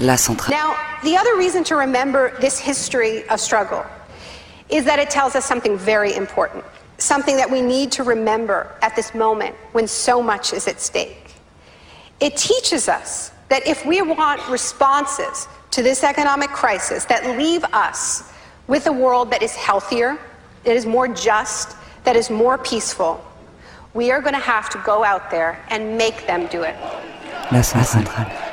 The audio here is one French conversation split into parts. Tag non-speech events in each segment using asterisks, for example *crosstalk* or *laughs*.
La centrale. Now, the other reason to remember this history of struggle is that it tells us something very important, something that we need to remember at this moment when so much is at stake. It teaches us that if we want responses to this economic crisis that leave us with a world that is healthier, that is more just, that is more peaceful, we are going to have to go out there and make them do it. La centrale.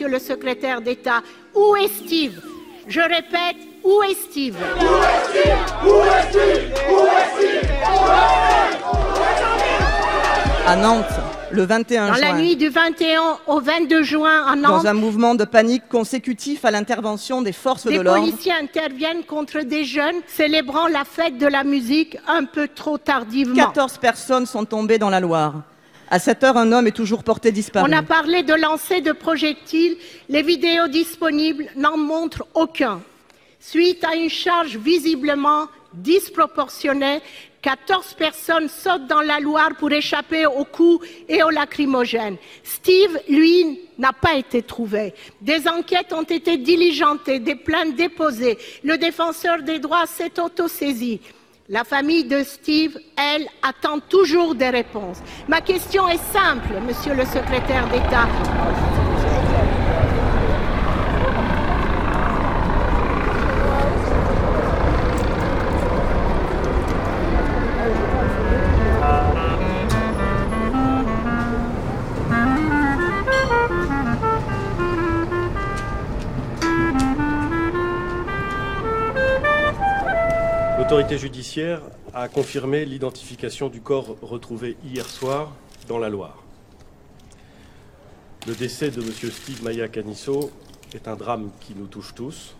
Monsieur le secrétaire d'État. Où est Steve? Je répète, où est Steve? À Nantes le 21 Dans la juin, nuit du 21 au 22 juin à dans Nantes, un mouvement de panique consécutif à l'intervention des forces de des l'ordre. policiers interviennent contre des jeunes célébrant la fête de la musique un peu trop tardivement. 14 personnes sont tombées dans la Loire. À cette heure, un homme est toujours porté disparu. On a parlé de lancer de projectiles. Les vidéos disponibles n'en montrent aucun. Suite à une charge visiblement disproportionnée, 14 personnes sautent dans la Loire pour échapper aux coups et aux lacrymogènes. Steve, lui, n'a pas été trouvé. Des enquêtes ont été diligentées, des plaintes déposées. Le défenseur des droits s'est autosaisi. La famille de Steve, elle, attend toujours des réponses. Ma question est simple, monsieur le secrétaire d'État. L'autorité judiciaire a confirmé l'identification du corps retrouvé hier soir dans la Loire. Le décès de M. Steve Maya Canisso est un drame qui nous touche tous.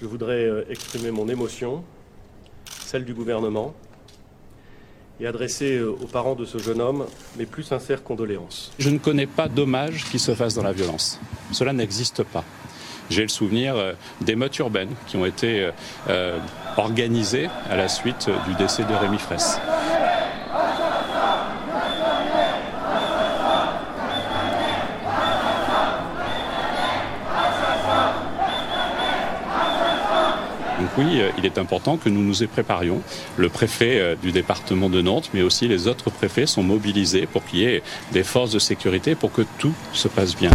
Je voudrais euh, exprimer mon émotion, celle du gouvernement, et adresser euh, aux parents de ce jeune homme mes plus sincères condoléances. Je ne connais pas d'hommage qui se fasse dans la violence. Cela n'existe pas. J'ai le souvenir d'émeutes urbaines qui ont été euh, euh, organisées à la suite euh, du décès de Rémi Fraisse. Donc oui, il est important que nous nous y préparions. Le préfet du département de Nantes, mais aussi les autres préfets sont mobilisés pour qu'il y ait des forces de sécurité pour que tout se passe bien.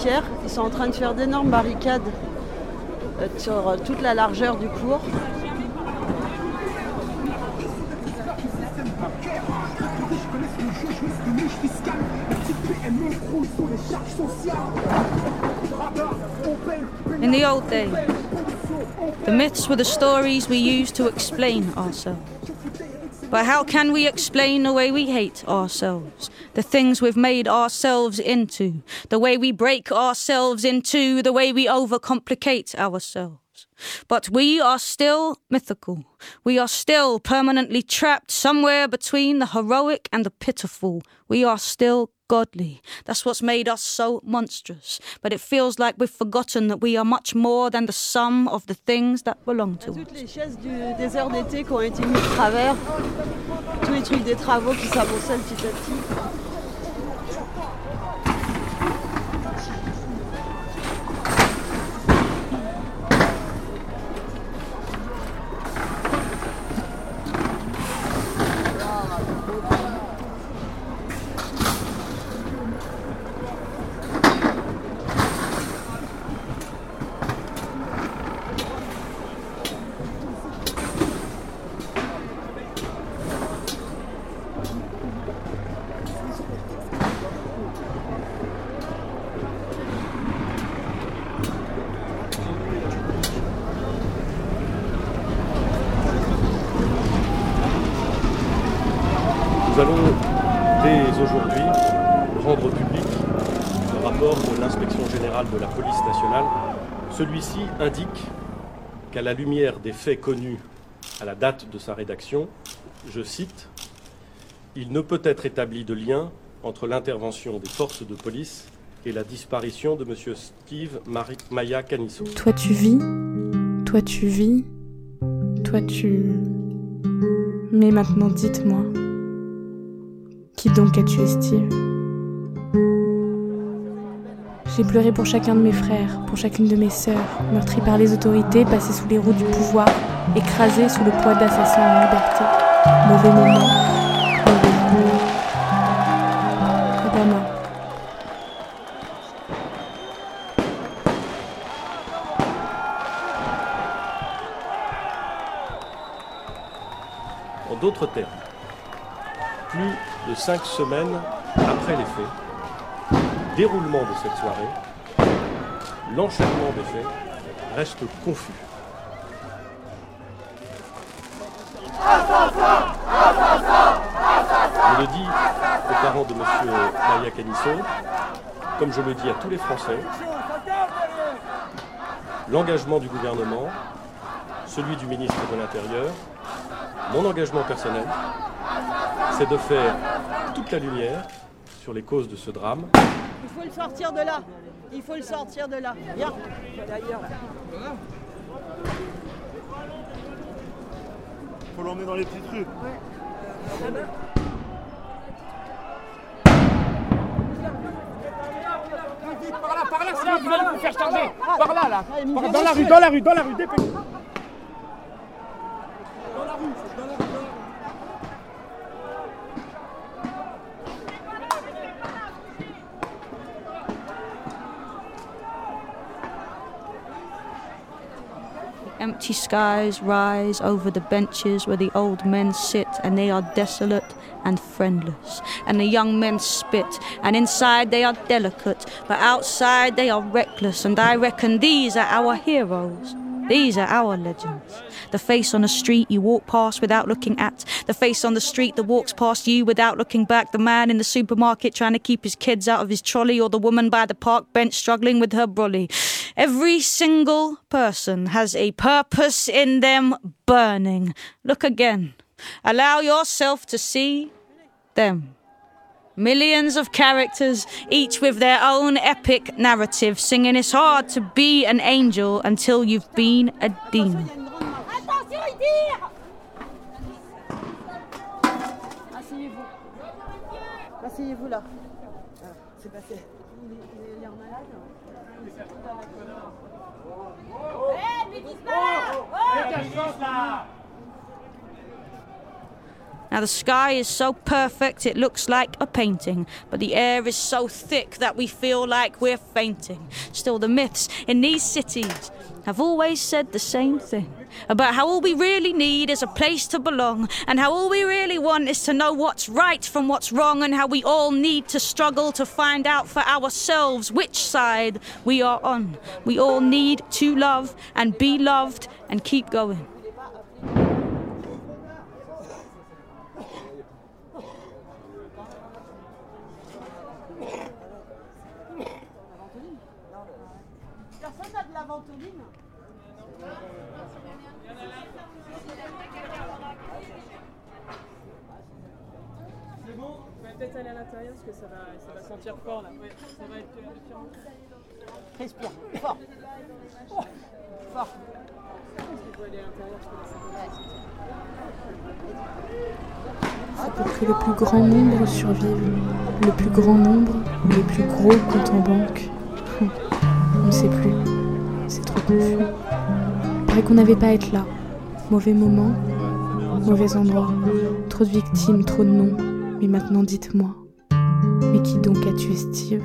Saint-Pierre, ils sont en train de faire d'énormes barricades euh, sur euh, toute la largeur du cours. In the old days, the myths were the stories we used to explain ourselves. But how can we explain the way we hate ourselves? The things we've made ourselves into, the way we break ourselves into, the way we overcomplicate ourselves. But we are still mythical. We are still permanently trapped somewhere between the heroic and the pitiful. We are still godly. That's what's made us so monstrous. But it feels like we've forgotten that we are much more than the sum of the things that belong to us. Toutes les chaises du désert d'été qui ont été mises de travers, tous les trucs des travaux qui s'amoncellent petit à petit. De l'inspection générale de la police nationale. Celui-ci indique qu'à la lumière des faits connus à la date de sa rédaction, je cite, Il ne peut être établi de lien entre l'intervention des forces de police et la disparition de M. Steve Mari- Maya Canisso. Toi tu vis, toi tu vis, toi tu... Mais maintenant dites-moi, qui donc a tué Steve? J'ai pleuré pour chacun de mes frères, pour chacune de mes sœurs, meurtris par les autorités, passés sous les roues du pouvoir, écrasés sous le poids d'assassins en liberté. Mauvais moment, mauvais jour. Adama. En d'autres termes, plus de cinq semaines après les faits, déroulement de cette soirée, l'enchaînement des faits reste confus. Je le dis aux parents de M. Maria Canisso, comme je le dis à tous les Français, l'engagement du gouvernement, celui du ministre de l'Intérieur, mon engagement personnel, c'est de faire toute la lumière sur les causes de ce drame. Il faut le sortir de là. Il faut le sortir de là. Viens. D'ailleurs. Faut l'emmener dans les petites rues. Par là, par là, sinon ils vont vous faire charger. Par là, là. Par- Dans la rue, dans la rue, dans la rue, dépêchez. Dans la rue, dans la rue, Empty skies rise over the benches where the old men sit, and they are desolate and friendless. And the young men spit, and inside they are delicate, but outside they are reckless. And I reckon these are our heroes. These are our legends. The face on the street you walk past without looking at. The face on the street that walks past you without looking back. The man in the supermarket trying to keep his kids out of his trolley. Or the woman by the park bench struggling with her brolly. Every single person has a purpose in them burning. Look again. Allow yourself to see them. Millions of characters, each with their own epic narrative, singing it's hard to be an angel until you've been a demon. Asseyez-vous. Là. Ah, C'est passé. Il est, il est l'air malade. Now, the sky is so perfect it looks like a painting, but the air is so thick that we feel like we're fainting. Still, the myths in these cities have always said the same thing about how all we really need is a place to belong, and how all we really want is to know what's right from what's wrong, and how we all need to struggle to find out for ourselves which side we are on. We all need to love and be loved and keep going. Personne n'a de la ventoline C'est bon, on va peut-être aller à l'intérieur parce que ça va, ça va sentir fort là. Ouais, ça va être euh, différent. Respire, fort. Oh, Fort. Il pour que le plus grand nombre survive. Le plus grand nombre, les plus gros comptes en banque. *laughs* On ne sait plus. C'est trop confus. Paraît qu'on n'avait pas à être là. Mauvais moment, mauvais endroit. Trop de victimes, trop de noms. Mais maintenant dites-moi. Mais qui donc a tué Steve?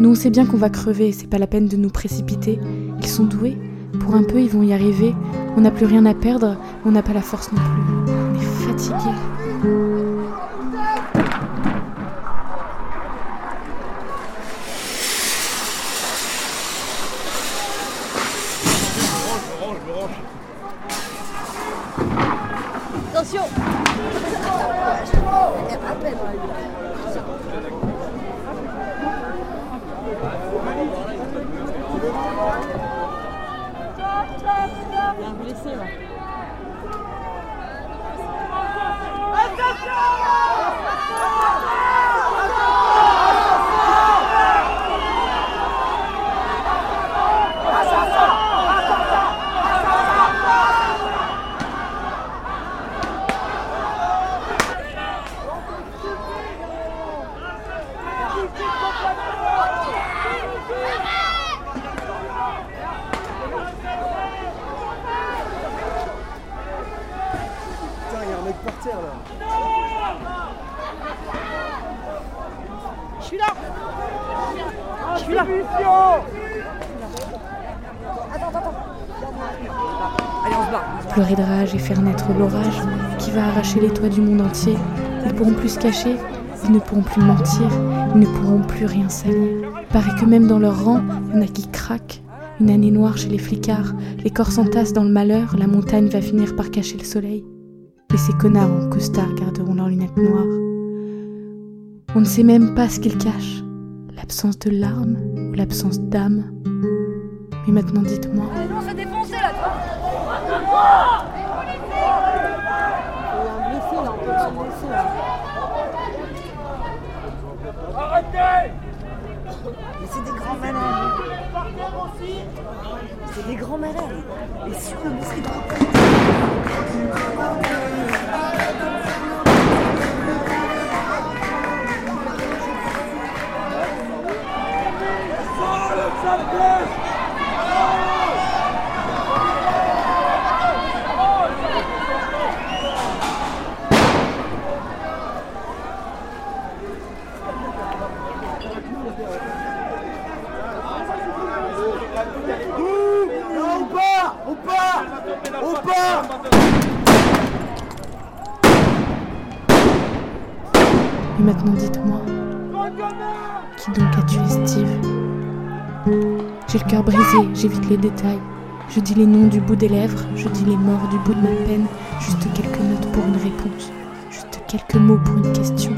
Nous on sait bien qu'on va crever, c'est pas la peine de nous précipiter. Ils sont doués. Pour un peu, ils vont y arriver. On n'a plus rien à perdre, on n'a pas la force non plus. On est fatigués. Attention Il y a un blessé là. Putain, il y a un mec par terre là. Je suis là Je suis là. Allez, on se barre. Pleurer de rage l'orage qui va arracher les toits du monde entier. Ils pourront plus se cacher, ils ne pourront plus mentir, ils ne pourront plus rien salir. Paraît que même dans leur rang, il y en a qui craquent. Une année noire chez les flicards, les corps s'entassent dans le malheur, la montagne va finir par cacher le soleil. Mais ces connards en costard garderont leurs lunettes noires. On ne sait même pas ce qu'ils cachent, l'absence de larmes ou l'absence d'âme. Mais maintenant dites-moi, toi Il y a un blessé là, on peut se blesser là. Arrêtez Mais c'est des grands malades. C'est des grands malades. Et sur le donc a tué Steve J'ai le cœur brisé, j'évite les détails. Je dis les noms du bout des lèvres, je dis les morts du bout de ma peine, juste quelques notes pour une réponse, juste quelques mots pour une question.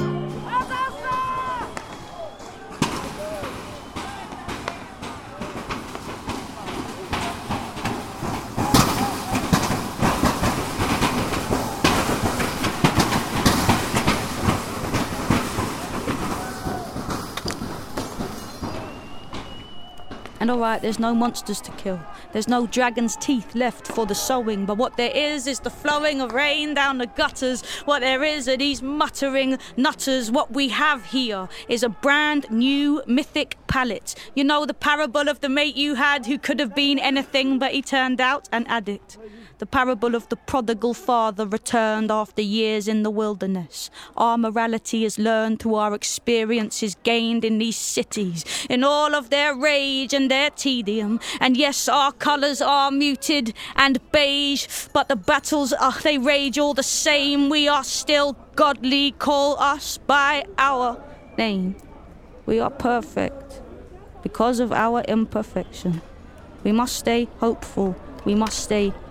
And alright, there's no monsters to kill. There's no dragon's teeth left for the sowing. But what there is is the flowing of rain down the gutters. What there is are these muttering nutters. What we have here is a brand new mythic palette. You know the parable of the mate you had who could have been anything, but he turned out an addict. The parable of the prodigal father returned after years in the wilderness. Our morality is learned through our experiences gained in these cities, in all of their rage and their tedium. And yes, our colours are muted and beige, but the battles, uh, they rage all the same. We are still godly, call us by our name. We are perfect because of our imperfection. We must stay hopeful. We must stay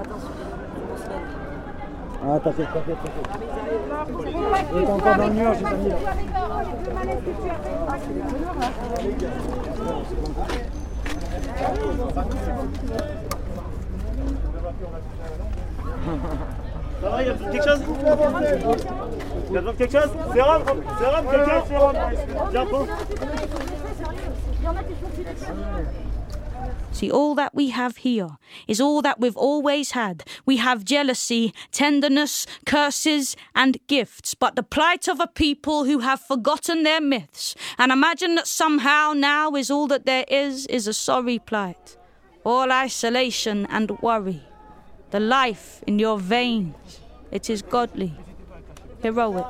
Attention. Ah, t'inquiète, t'inquiète, t'inquiète. Il est encore dans le mur, j'ai pas mis. Ça va, il y a quelque chose Il y a besoin de quelque chose C'est Rome C'est Rome, quelqu'un C'est Rome Viens, prends. See, all that we have here is all that we've always had. We have jealousy, tenderness, curses, and gifts, but the plight of a people who have forgotten their myths and imagine that somehow now is all that there is, is a sorry plight. All isolation and worry. The life in your veins, it is godly, heroic.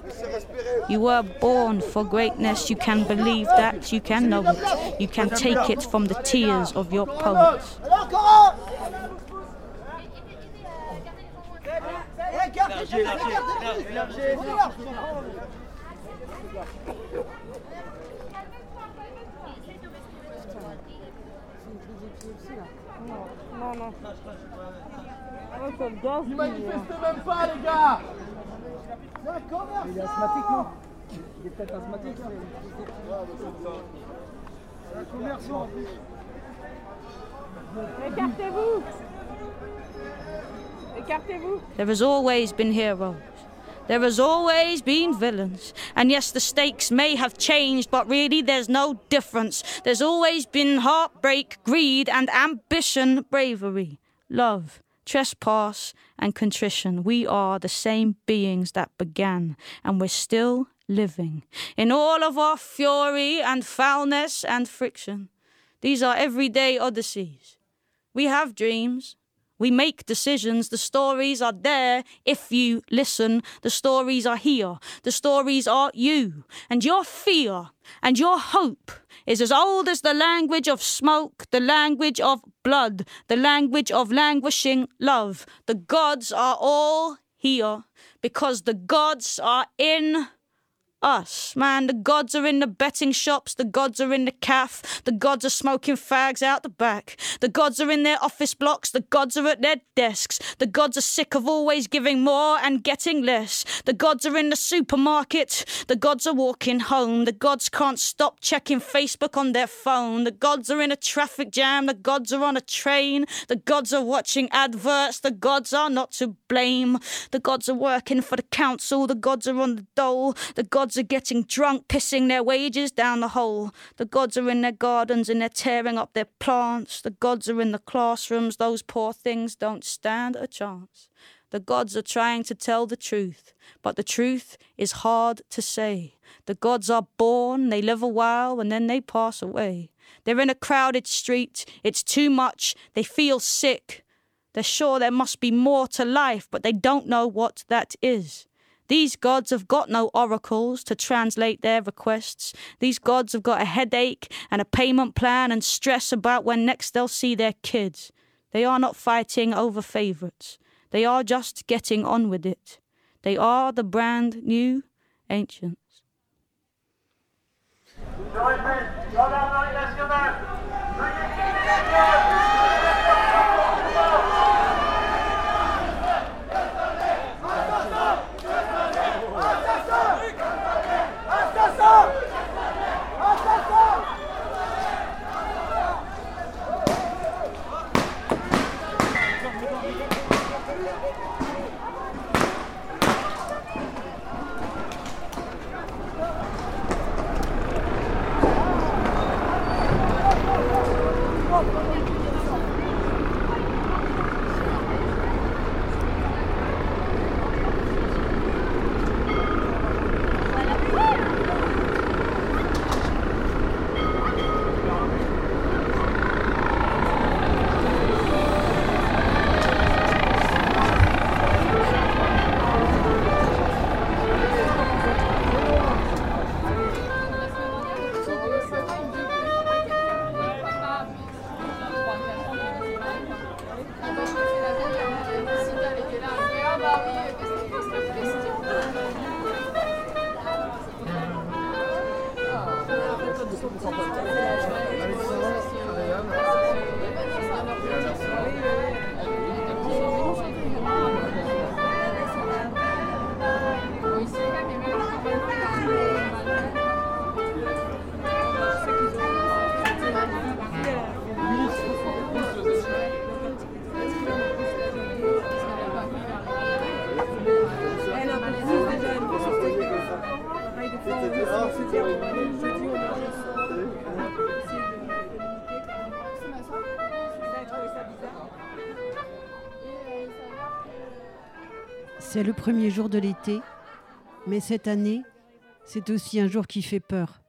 You were born for greatness. You can believe that. You can know it. You can take it from the tears of your poets. Non, non. Ça me gaz, Il lui, manifeste même pas, les gars Il est asthmatique, non Il est peut-être asthmatique. C'est un commerçant en plus. Écartez-vous Écartez-vous There has always been heroes. There has always been villains. And yes, the stakes may have changed, but really there's no difference. There's always been heartbreak, greed, and ambition, bravery, love, trespass, and contrition. We are the same beings that began, and we're still living. In all of our fury and foulness and friction, these are everyday odysseys. We have dreams. We make decisions. The stories are there if you listen. The stories are here. The stories are you. And your fear and your hope is as old as the language of smoke, the language of blood, the language of languishing love. The gods are all here because the gods are in us, man. The gods are in the betting shops, the gods are in the caff, the gods are smoking fags out the back, the gods are in their office blocks, the gods are at their desks, the gods are sick of always giving more and getting less, the gods are in the supermarket, the gods are walking home, the gods can't stop checking Facebook on their phone, the gods are in a traffic jam, the gods are on a train, the gods are watching adverts, the gods are not to blame, the gods are working for the council, the gods are on the dole, the gods are getting drunk, pissing their wages down the hole. The gods are in their gardens and they're tearing up their plants. The gods are in the classrooms. Those poor things don't stand a chance. The gods are trying to tell the truth, but the truth is hard to say. The gods are born, they live a while, and then they pass away. They're in a crowded street, it's too much, they feel sick. They're sure there must be more to life, but they don't know what that is. These gods have got no oracles to translate their requests. These gods have got a headache and a payment plan and stress about when next they'll see their kids. They are not fighting over favourites. They are just getting on with it. They are the brand new ancients. Je répète, dans l'organisation C'est le premier jour de l'été, mais cette année, c'est aussi un jour qui fait peur.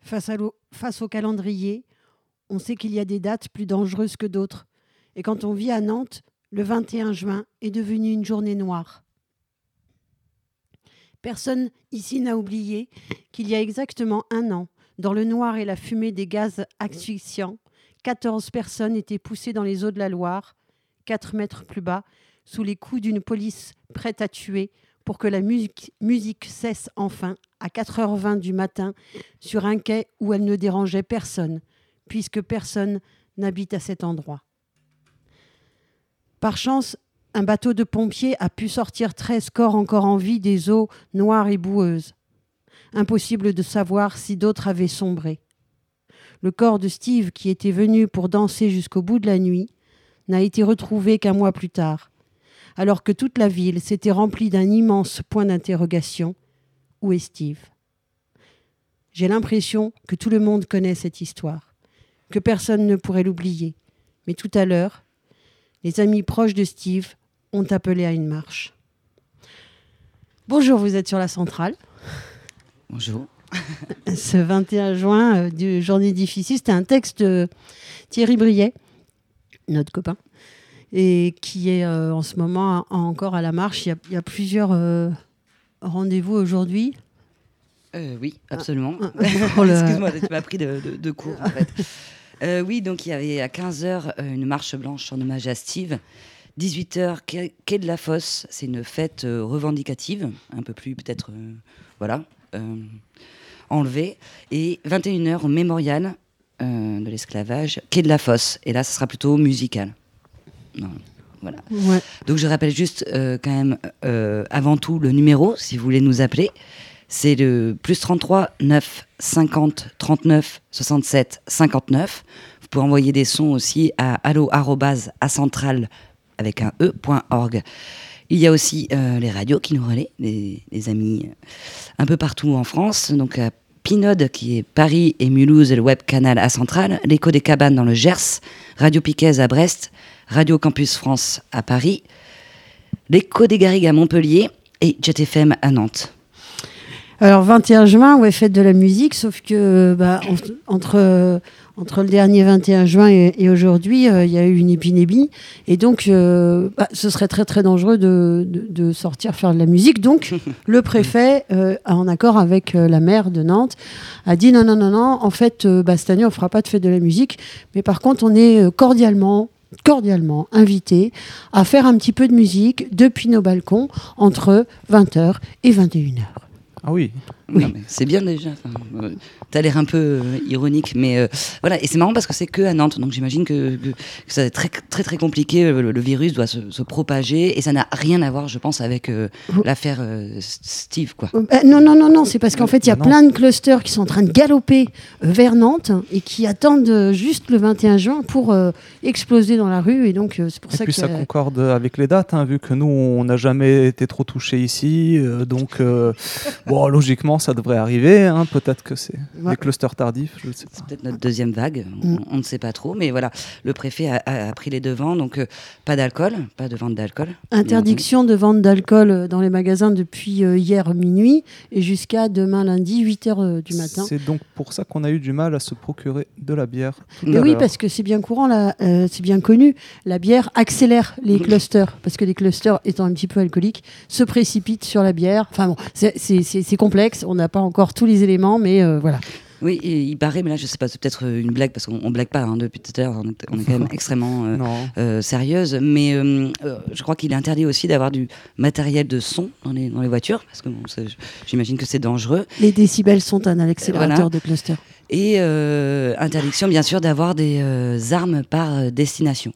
Face, au calendrier, on sait qu'il y a des dates plus dangereuses que d'autres. Et quand on vit à Nantes, le 21 juin est devenu une journée noire. Personne ici n'a oublié qu'il y a exactement un an, dans le noir et la fumée des gaz asphyxiants, 14 personnes étaient poussées dans les eaux de la Loire, 4 mètres plus bas, sous les coups d'une police prête à tuer pour que la musique, cesse enfin à 4h20 du matin sur un quai où elle ne dérangeait personne, puisque personne n'habite à cet endroit. Par chance, un bateau de pompiers a pu sortir 13 corps encore en vie des eaux noires et boueuses. Impossible de savoir si d'autres avaient sombré. Le corps de Steve, qui était venu pour danser jusqu'au bout de la nuit, n'a été retrouvé qu'un mois plus tard, alors que toute la ville s'était remplie d'un immense point d'interrogation. Où est Steve? J'ai l'impression que tout le monde connaît cette histoire, que personne ne pourrait l'oublier. Mais tout à l'heure, les amis proches de Steve ont appelé à une marche. Bonjour, vous êtes sur la centrale. Bonjour. *laughs* Ce 21 juin euh, du Journée difficile, c'était un texte de Thierry Briet, notre copain, et qui est euh, en ce moment en- encore à la marche. Il y a, il y a plusieurs euh, rendez-vous aujourd'hui. Euh, oui, absolument. Ah, *laughs* le- Excuse-moi, tu m'as pris de, de- de court en fait. Oui, donc il y avait à 15h une marche blanche en hommage à Steve. 18h, quai de la Fosse, c'est une fête revendicative, un peu plus peut-être, voilà, enlevée. Et 21h au mémorial de l'esclavage, quai de la Fosse. Et là, ce sera plutôt musical. Non, voilà. Ouais. Donc je rappelle juste euh, quand même euh, avant tout le numéro, si vous voulez nous appeler. C'est le plus 33 9 50 39 67 59. Vous pouvez envoyer des sons aussi à allo arrobase à centrale avec un e.org. Il y a aussi euh, les radios qui nous relaient, les, les amis un peu partout en France. Donc à Pinode qui est Paris et Mulhouse, le web canal à centrale, l'écho des cabanes dans le Gers, Radio Piquez à Brest, Radio Campus France à Paris, l'écho des Garrigues à Montpellier et Jet FM à Nantes. Alors 21 juin, ouais, fête de la musique, sauf que bah, en- entre, entre le dernier 21 juin et, et aujourd'hui, euh, il y a eu une épidémie. Et donc, euh, bah, ce serait très très dangereux de, de- de sortir faire de la musique. Donc, *laughs* le préfet, euh, en accord avec la maire de Nantes, a dit non, non, non, non, en fait, bah, cette année, on ne fera pas de fête de la musique. Mais par contre, on est cordialement cordialement invités à faire un petit peu de musique depuis nos balcons entre 20h et 21h. Ah oui. Mais C'est bien déjà. Enfin, euh, T'as l'air un peu euh, ironique, mais euh, voilà. Et c'est marrant parce que c'est que à Nantes, donc j'imagine que, que, que ça va être très très très compliqué. Le, le virus doit se, se propager et ça n'a rien à voir, je pense, avec euh, l'affaire euh, Steve, quoi. Euh, non, non, non, non, c'est parce qu'en fait, il y a plein de clusters qui sont en train de galoper euh, vers Nantes et qui attendent euh, juste le 21 juin pour euh, exploser dans la rue. Et donc, euh, c'est pour Et ça puis que. ça concorde avec les dates, hein, vu que nous, on n'a jamais été trop touchés ici. euh, donc, euh, bon, logiquement, ça devrait arriver. hein, Peut-être que c'est Ouais. des clusters tardifs, je ne sais pas. C'est peut-être notre deuxième vague, Mm. on, on ne sait pas trop, mais voilà, le préfet a, a- a pris les devants, donc euh, pas d'alcool, pas de vente d'alcool. Interdiction de vente d'alcool euh, dans les magasins depuis euh, hier minuit et jusqu'à demain lundi 8h du matin. C'est donc pour ça qu'on a eu du mal à se procurer de la bière. Mais oui, l'heure. parce que c'est bien courant, là, euh, c'est bien connu. La bière accélère les clusters, parce que les clusters, étant un petit peu alcooliques, se précipitent sur la bière. Enfin bon, c'est- c'est c'est- c'est complexe, on n'a pas encore tous les éléments, mais euh, voilà. Oui, il paraît, mais là je sais pas, c'est peut-être euh, une blague parce qu'on on blague pas hein, depuis tout à l'heure, on, est- on est quand même *laughs* extrêmement euh, euh, sérieuse, mais euh, je crois qu'il est interdit aussi d'avoir du matériel de son dans les, dans les voitures, parce que bon, j'imagine que c'est dangereux. Les décibels sont un accélérateur Voilà. de cluster. Et interdiction, bien sûr, d'avoir des armes par destination.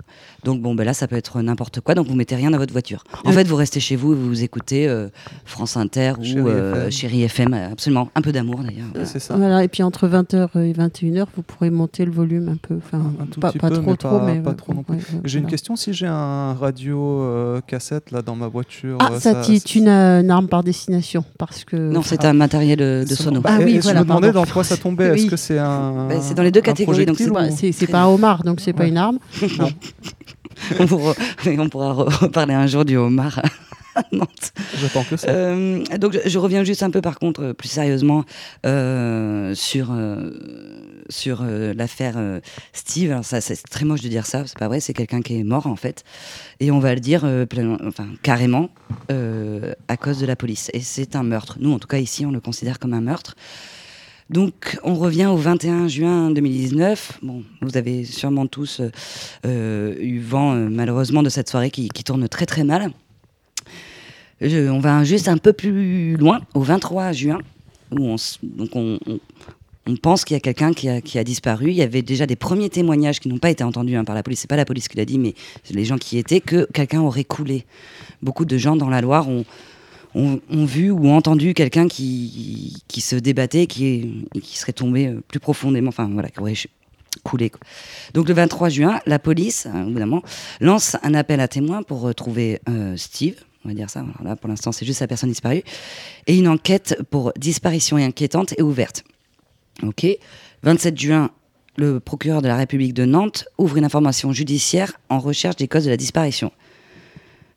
Donc, bon, ben là, ça peut être n'importe quoi. Donc, vous mettez rien dans votre voiture. En fait, vous restez chez vous et vous écoutez euh, France Inter Chérie ou euh, FM. Chérie FM. Absolument. Un peu d'amour, d'ailleurs. Voilà, et puis entre 20h et 21h, vous pourrez monter le volume un peu. Enfin, tout pas, petit pas peu, trop, mais trop, pas, mais. pas ouais, trop non plus. ouais, ouais, J'ai une question si j'ai un radio euh, cassette là dans ma voiture. Ah, ça, est une, euh, une arme par destination, parce que. Non, c'est un matériel euh, de sono. Ah oui, et voilà. Je me demandais pardon. dans quoi ça tombait. Est-ce Oui. que c'est un. Ben, c'est dans les deux catégories, donc c'est c'est pas un homard, donc c'est pas une arme. *laughs* *laughs* On, pourra, on pourra re- reparler un jour du homard. à *laughs* Nantes. J'attends que ça. Euh, donc je, je reviens juste un peu par contre euh, plus sérieusement euh, sur euh, sur l'affaire Steve. Alors ça c'est très moche de dire ça, c'est pas vrai, c'est quelqu'un qui est mort en fait, et on va le dire euh, plein- enfin carrément à cause de la police. Et c'est un meurtre. Nous en tout cas ici on le considère comme un meurtre. Donc, on revient au 21 juin 2019. Bon, vous avez sûrement tous euh, euh, eu vent, euh, malheureusement, de cette soirée qui, tourne très très mal. On va juste un peu plus loin, au 23 juin, où on, donc on, on- pense qu'il y a quelqu'un qui a, qui a disparu. Il y avait déjà des premiers témoignages qui n'ont pas été entendus hein, par la police. C'est pas la police qui l'a dit, mais les gens qui y étaient, que quelqu'un aurait coulé. Beaucoup de gens dans la Loire ont, ont, vu ou entendu quelqu'un qui, qui se débattait, qui, qui serait tombé euh, plus profondément, enfin voilà, qui aurait coulé. Donc le 23 juin, la police, hein, moment, lance un appel à témoins pour retrouver euh, Steve. On va dire ça. Là, pour l'instant, c'est juste sa personne disparue. Et une enquête pour disparition inquiétante est ouverte. Ok. 27 juin, le procureur de la République de Nantes ouvre une information judiciaire en recherche des causes de la disparition.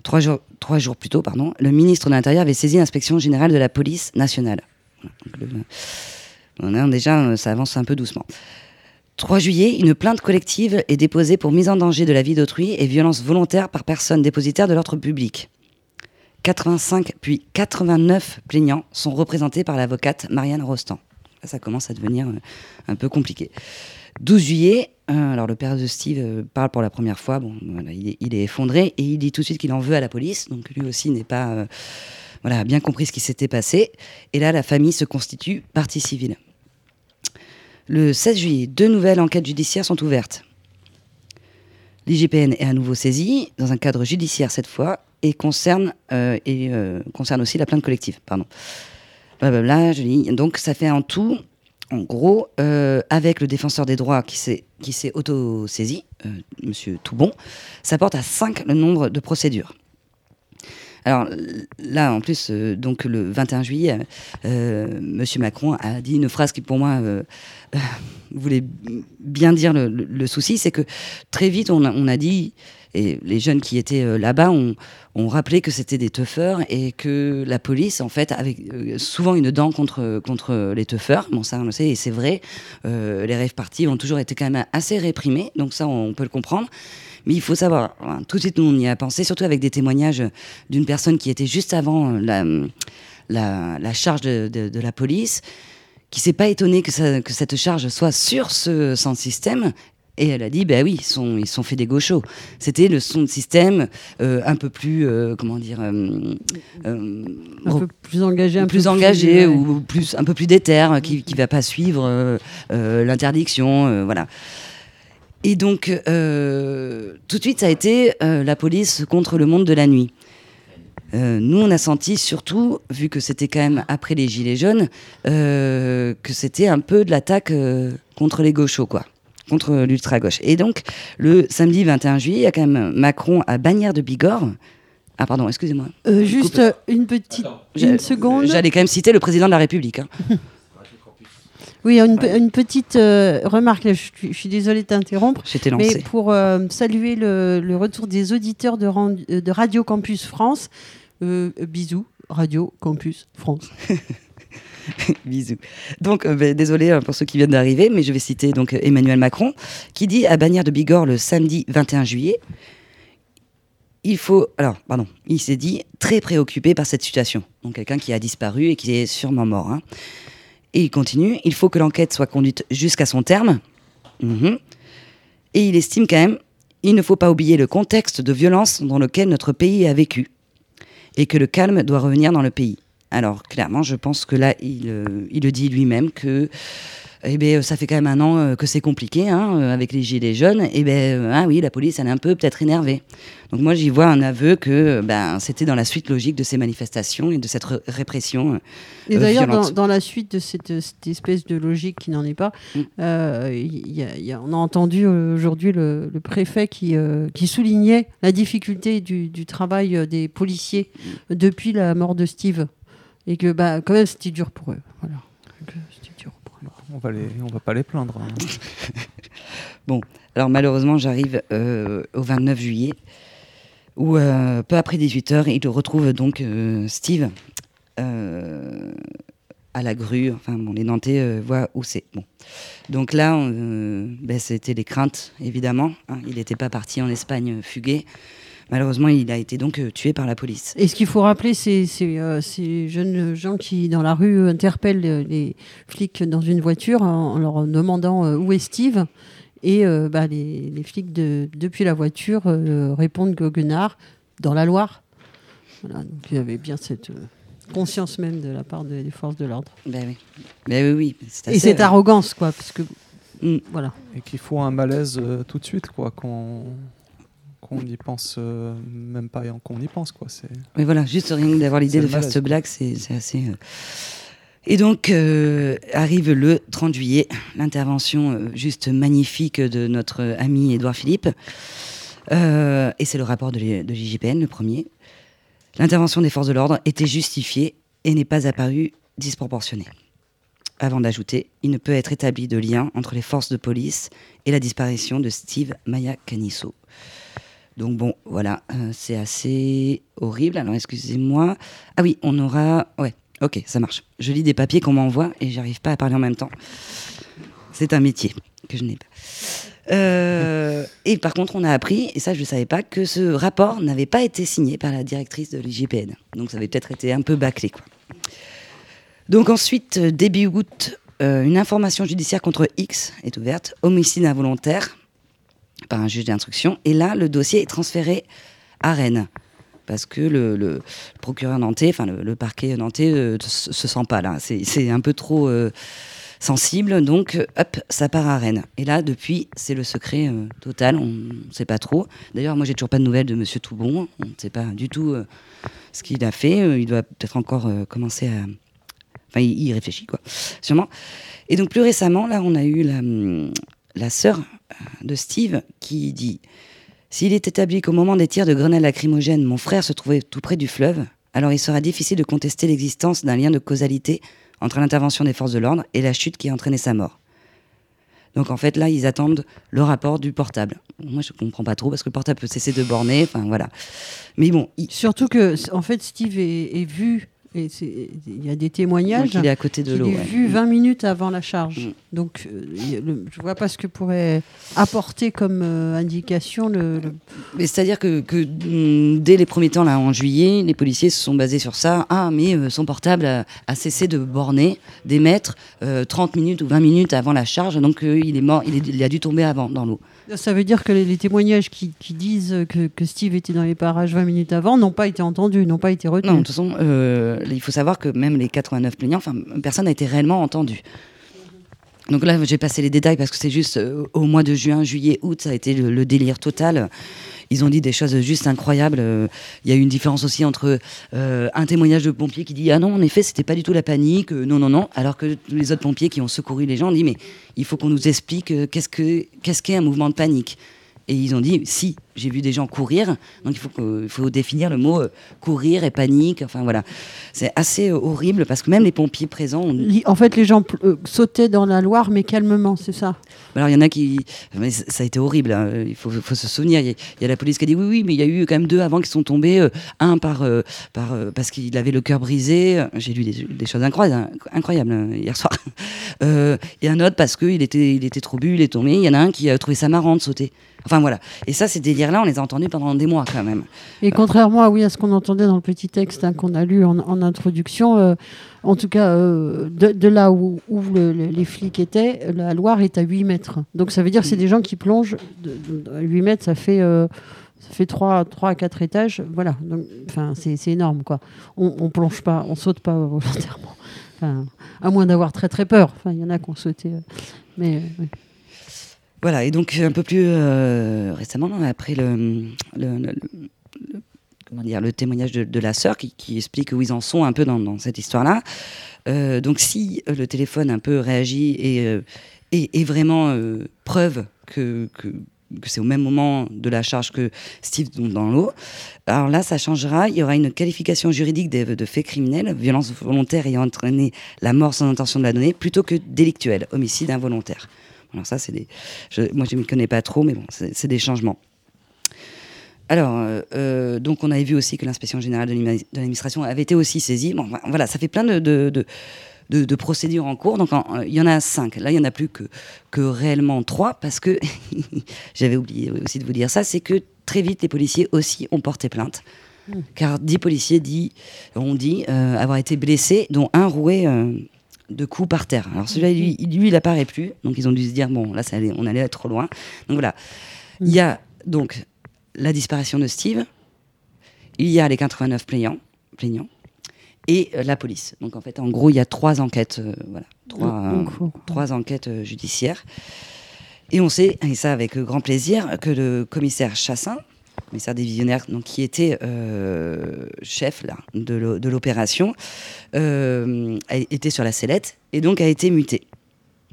Trois jours, trois jours plus tôt, pardon, le ministre de l'Intérieur avait saisi l'inspection générale de la police nationale. Déjà, euh, ça avance un peu doucement. 3 juillet, une plainte collective est déposée pour mise en danger de la vie d'autrui et violence volontaire par personne dépositaire de l'ordre public. 85 puis 89 plaignants sont représentés par l'avocate Marianne Rostand. Ça commence à devenir euh, un peu compliqué. 12 juillet, euh, alors le père de Steve euh, parle pour la première fois. Il, est, effondré et il dit tout de suite qu'il en veut à la police. Donc lui aussi n'est pas euh, bien compris ce qui s'était passé. Et là, la famille se constitue partie civile. Le 16 juillet, deux nouvelles enquêtes judiciaires sont ouvertes. L'IGPN est à nouveau saisie, dans un cadre judiciaire cette fois, et concerne, euh, aussi la plainte collective. Pardon. Donc ça fait en tout, en gros, euh, avec le défenseur des droits qui s'est qui s'est auto-saisi, euh, Monsieur Toubon, ça porte à 5 le nombre de procédures. Alors là, en plus, euh, donc le 21 juillet, Monsieur Macron a dit une phrase qui, pour moi, voulait bien dire le, souci, c'est que très vite, on a dit, et les jeunes qui étaient euh, là-bas ont, rappelé que c'était des teufeurs et que la police, en fait, avait euh, souvent une dent contre, contre les teufeurs. Bon, ça, on le sait, et c'est vrai. Euh, les rêves partis ont toujours été quand même assez réprimés, donc ça, on peut le comprendre. Mais il faut savoir, hein, tout de suite, nous, on y a pensé, surtout avec des témoignages d'une personne qui était juste avant la, charge de, la police, qui s'est pas étonné que, que cette charge soit sur ce sans système. Et elle a dit, bah oui, ils sont, ils sont fait des gauchos. C'était le son de système euh, un peu plus, euh, comment dire, euh, Un peu plus engagé, un plus peu plus, engagé ouais. ou plus un peu plus déter, qui qui va pas suivre l'interdiction, voilà. Et donc tout de suite ça a été la police contre le monde de la nuit. Euh, nous, on a senti surtout, vu que c'était quand même après les Gilets jaunes, euh, que c'était un peu de l'attaque euh, contre les gauchos, quoi, contre l'ultra-gauche. Et donc, le samedi 21 juillet, il y a quand même Macron à Bagnères de Bigorre. Ah, pardon, excusez-moi. Euh, juste euh, une petite une seconde. J'allais quand même citer le président de la République. hein. *laughs* Oui, une, pe- une petite euh, remarque, je, suis- je suis désolée de t'interrompre. J'étais lancée. Mais pour saluer le, le retour des auditeurs de, Radio Campus France, bisous, Radio Campus France. *laughs* *laughs* Bisous. Donc, euh, ben, désolé euh, pour ceux qui viennent d'arriver, mais je vais citer donc euh, Emmanuel Macron, qui dit à Bagnères de Bigorre le samedi 21 juillet, il faut, alors, pardon, il s'est dit très préoccupé par cette situation. Donc, quelqu'un qui a disparu et qui est sûrement mort. hein. Et il continue, il faut que l'enquête soit conduite jusqu'à son terme. Mhm. Et il estime quand même, il ne faut pas oublier le contexte de violence dans lequel notre pays a vécu et que le calme doit revenir dans le pays. Alors clairement, je pense que là, il, euh, il le dit lui-même que eh ben, ça fait quand même un an euh, que c'est compliqué hein, euh, avec les gilets jaunes. Et ben euh, ah oui, la police elle est un peu peut-être énervée. Donc moi j'y vois un aveu que ben c'était dans la suite logique de ces manifestations et de cette re- répression. Et euh, d'ailleurs, dans, la suite de cette, cette espèce de logique qui n'en est pas, Mm. euh, il y a- il y a- on a entendu aujourd'hui le, le préfet qui, euh, qui soulignait la difficulté du, du travail des policiers Mm. depuis la mort de Steve. Et que bah, quand même, c'était dur pour eux. Voilà. Donc, c'était dur pour eux. On va les, on va pas les plaindre. hein. *laughs* Bon, alors malheureusement, j'arrive euh, au 29 juillet, où euh, peu après 18h, il retrouve donc euh, Steve euh, à la grue. Enfin, bon, les Nantais euh, voient où c'est. Bon. Donc là, euh, ben, c'était les craintes, évidemment. hein. Il n'était pas parti en Espagne fuguer. Malheureusement, il a été donc euh, tué par la police. Et ce qu'il faut rappeler, c'est euh, ces jeunes gens qui, dans la rue, interpellent les flics dans une voiture en, en leur demandant euh, où est Steve. Et euh, bah, les, les flics, de, depuis la voiture, euh, répondent goguenard dans la Loire. Voilà, donc il y avait bien cette conscience même de la part des, des forces de l'ordre. Ben oui. Ben oui, oui. c'est Et cette arrogance, quoi, parce que. Voilà. Et qu'il faut un malaise euh, tout de suite, quoi, qu'on qu'on y pense euh, même pas et qu'on y pense, quoi. C'est. Mais voilà, juste rien que d'avoir l'idée de faire cette blague, c'est c'est assez. euh. Et donc euh, arrive le 30 juillet, l'intervention juste magnifique de notre ami Édouard Philippe. Et c'est le rapport de de l'IGPN, le premier. L'intervention des forces de l'ordre était justifiée et n'est pas apparue disproportionnée. Avant d'ajouter, il ne peut être établi de lien entre les forces de police et la disparition de Steve Maya Canisso. Donc bon, voilà, euh, c'est assez horrible. Alors excusez-moi. Ah oui, on aura... Ouais, ok, ça marche. Je lis des papiers qu'on m'envoie et j'arrive pas à parler en même temps. C'est un métier que je n'ai pas. Euh, et par contre, on a appris, et ça je ne savais pas, que ce rapport n'avait pas été signé par la directrice de l'IGPN. Donc ça avait peut-être été un peu bâclé. Donc ensuite, début août, euh, une information judiciaire contre X est ouverte, homicide involontaire, par un juge d'instruction. Et là, le dossier est transféré à Rennes. Parce que le, procureur nantais, enfin le, parquet nantais, euh, se, se sent pas là. C'est un peu trop euh, sensible. Donc, hop, ça part à Rennes. Et là, depuis, c'est le secret euh, total. On ne sait pas trop. D'ailleurs, moi, j'ai toujours pas de nouvelles de Monsieur Toubon. On ne sait pas du tout euh, ce qu'il a fait. Il doit peut-être encore commencer à. Enfin, il, il réfléchit, quoi, sûrement. Et donc, plus récemment, là, on a eu la, hum, la sœur euh, de Steve qui dit S'il est établi qu'au moment des tirs de grenades lacrymogènes, mon frère se trouvait tout près du fleuve, alors il sera difficile de contester l'existence d'un lien de causalité entre l'intervention des forces de l'ordre et la chute qui a entraîné sa mort. Donc en fait, là, ils attendent le rapport du portable. Moi, je comprends pas trop parce que le portable peut cesser de borner. Enfin, voilà. Mais bon. Surtout que, en fait, Steve est, est vu, et il y a des témoignages. Ouais, qu'il est à côté de l'eau, ouais. vu Mm. 20 minutes avant la charge. Donc, euh, il le- je vois pas ce que pourrait apporter comme euh, indication le. c'est-à-dire que, que, mm, dès les premiers temps, là, en juillet, les policiers se sont basés sur ça. Ah, mais euh, son portable a, a cessé de borner, d'émettre euh, 30 minutes ou 20 minutes avant la charge, donc il est mort, il, est- il a dû tomber avant dans l'eau. Ça veut dire que les, les témoignages qui, qui disent que, que Steve était dans les parages 20 minutes avant n'ont pas été entendus, n'ont pas été retenus. Non, de toute façon, il faut savoir que même les 89 plaignants, personne n'a été réellement entendu. Donc là, j'ai passé les détails parce que c'est juste euh, au mois de juin, juillet, août, ça a été le, délire total. Ils ont dit des choses juste incroyables. Euh, Il y a eu une différence aussi entre euh, un témoignage de pompier qui dit ah non, en effet, c'était pas du tout la panique, euh, non, non, non, alors que les autres pompiers qui ont secouru les gens ont dit mais il faut qu'on nous explique euh, qu'est-ce que qu'est-ce qu'est un mouvement de panique? Et ils ont dit si j'ai vu des gens courir, donc il faut que- il faut définir le mot euh, courir et panique. Enfin voilà, c'est assez euh, horrible parce que même les pompiers présents ont Li- En fait, les gens euh, sautaient dans la Loire, mais calmement, c'est ça? alors il y en a qui, mais ça a été horrible. hein. Il faut, faut se souvenir. Il y, a, il y a la police qui a dit oui, oui, mais il y a eu quand même deux avant qui sont tombés. un par, par parce qu'il avait le cœur brisé. J'ai lu des, des choses incroyables, incroyables euh, hier soir. *laughs* Et un autre parce qu'il était, il était trop bu, il est tombé. Il y en a un qui a trouvé ça marrant de sauter. Enfin voilà. Et ça, ces délires-là, on les a entendus pendant des mois quand même. Et contrairement à, oui, à ce qu'on entendait dans le petit texte hein, qu'on a lu en, introduction, euh, en tout cas, euh, de, là où, où le- le- les flics étaient, la Loire est à 8 mètres. Donc ça veut dire que c'est des gens qui plongent. De, de- à 8 mètres, ça fait, euh, ça fait 3, 3 à 4 étages. Voilà. C'est énorme. Quoi. On, on plonge pas, on saute pas volontairement. À moins d'avoir très très peur. Enfin, il y en a qui ont sauté. mais. Voilà, et donc un peu plus euh, récemment, après le, le- comment dire, le témoignage de, la sœur qui, explique où ils en sont un peu dans, cette histoire-là. Euh, donc si euh, le téléphone un peu réagit et euh, est est vraiment preuve que, c'est au même moment de la charge que Steve tombe dans l'eau, alors là, ça changera. Il y aura une qualification juridique de, de fait criminel, violence volontaire ayant entraîné la mort sans intention de la donner, plutôt que délictuel, homicide involontaire. Alors ça, c'est des... je- moi, je ne m'y connais pas trop, mais bon, c'est des changements. Alors, euh, euh, donc on avait vu aussi que l'inspection générale de l'administration avait été aussi saisie. Bon, voilà, ça fait plein de, de, de- de- de procédures en cours. Donc en- il y en a cinq. Là, il n'y en a plus que, que réellement trois, parce que, *laughs* j'avais oublié aussi de vous dire ça, c'est que très vite, les policiers aussi ont porté plainte. Mm. Car dix policiers dit, ont dit euh, avoir été blessés, dont un roué euh, de coups par terre. Alors celui-là, lui, lui, il apparaît plus. Donc ils ont dû se dire, bon, là, ça allait, on allait être trop loin. Donc voilà. Il y a donc la disparition de Steve, il y a les 89 plaignants, plaignants et euh, la police. Donc en fait, en gros, il y a trois enquêtes, euh, voilà, trois, enquêtes euh, judiciaires. Et on sait, et ça avec grand plaisir, que le commissaire Chassin, commissaire divisionnaire, donc qui était euh, chef là, de l'o- de l'opération, euh, été sur la sellette et donc a été muté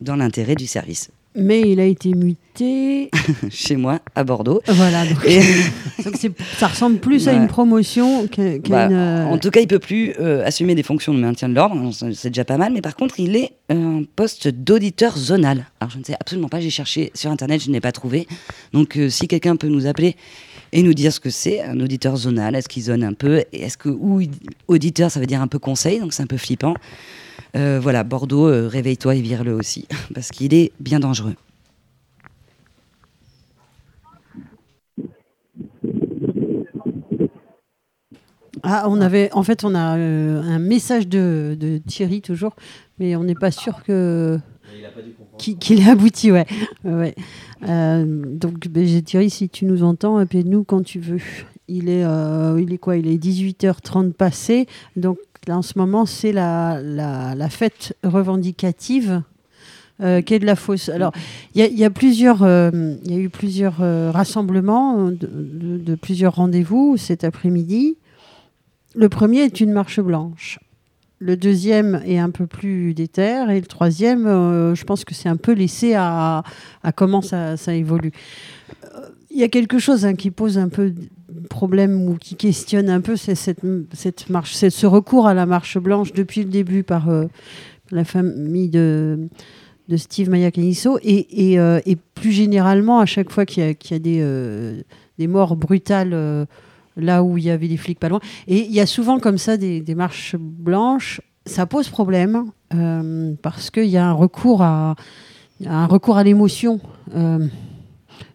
dans l'intérêt du service. Mais il a été muté. *laughs* Chez moi, à Bordeaux. Voilà, donc, Et- *laughs* donc c'est- ça ressemble plus à une promotion qu'à Bah, une. euh, En tout cas, il peut plus euh, assumer des fonctions de maintien de l'ordre, c'est c'est déjà pas mal, mais par contre, il est un poste d'auditeur zonal. Alors, je ne sais absolument pas, j'ai cherché sur Internet, je n'ai pas trouvé. Donc, euh, si quelqu'un peut nous appeler et nous dire ce que c'est, un auditeur zonal, est-ce qu'il zone un peu Et Est-ce que, ou auditeur, ça veut dire un peu conseil, donc c'est un peu flippant. Euh, voilà, Bordeaux, euh, réveille-toi et vire-le aussi, *laughs* parce qu'il est bien dangereux. Ah, on avait, en fait, on a euh, un message de, de Thierry toujours, mais on n'est pas sûr que qu'il qu'il ait abouti, ouais. ouais. Euh, donc, ben, j'ai- Thierry, si tu nous entends, appelle-nous quand tu veux. Il est, euh, il est quoi? Il est 18h30 passé. Donc là, en ce moment, c'est la, la, fête revendicative. Euh, quai de la fosse. Alors, il y, a- plusieurs, euh, il y a eu plusieurs rassemblements, de plusieurs rendez-vous cet après-midi. Le premier est une marche blanche. Le deuxième est un peu plus déter. Et le troisième, euh, je pense que c'est un peu laissé à, comment ça, ça évolue. Euh, Il y a quelque chose hein, qui pose un peu problème ou qui questionne un peu, c'est cette, marche, c'est ce recours à la marche blanche depuis le début par euh, la famille de, Steve Mayakaniso et, plus généralement, à chaque fois qu'il y a, des, morts brutales là où il y avait des flics pas loin. Et il y a souvent comme ça des, marches blanches. Ça pose problème euh, parce qu'il y a un recours à, un recours à l'émotion euh,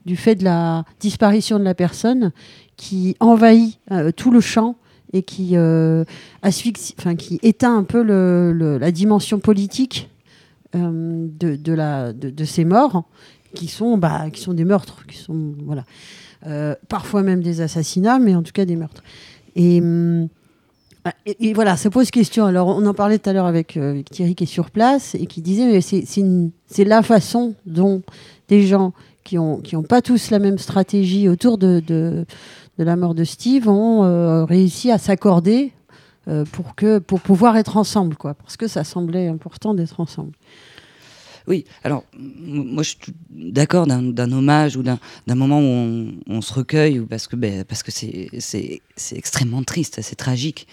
du fait de la disparition de la personne qui envahit euh, tout le champ et qui enfin qui éteint un peu la dimension politique de, ces morts qui sont, bah, qui sont des meurtres, qui sont, voilà, parfois même des assassinats, mais en tout cas des meurtres. Et, bah, et- voilà, ça pose question. Alors, on en parlait tout à l'heure avec, euh, Thierry qui est sur place et qui disait, mais c'est la façon dont des gens qui n'ont ont pas tous la même stratégie autour de, la mort de Steve ont euh, réussi à s'accorder euh, pour, pour pouvoir être ensemble, quoi, parce que ça semblait important d'être ensemble. Oui, alors moi je suis d'accord d'un hommage ou d'un moment où on, se recueille ou parce que ben, parce que c'est extrêmement triste, c'est tragique.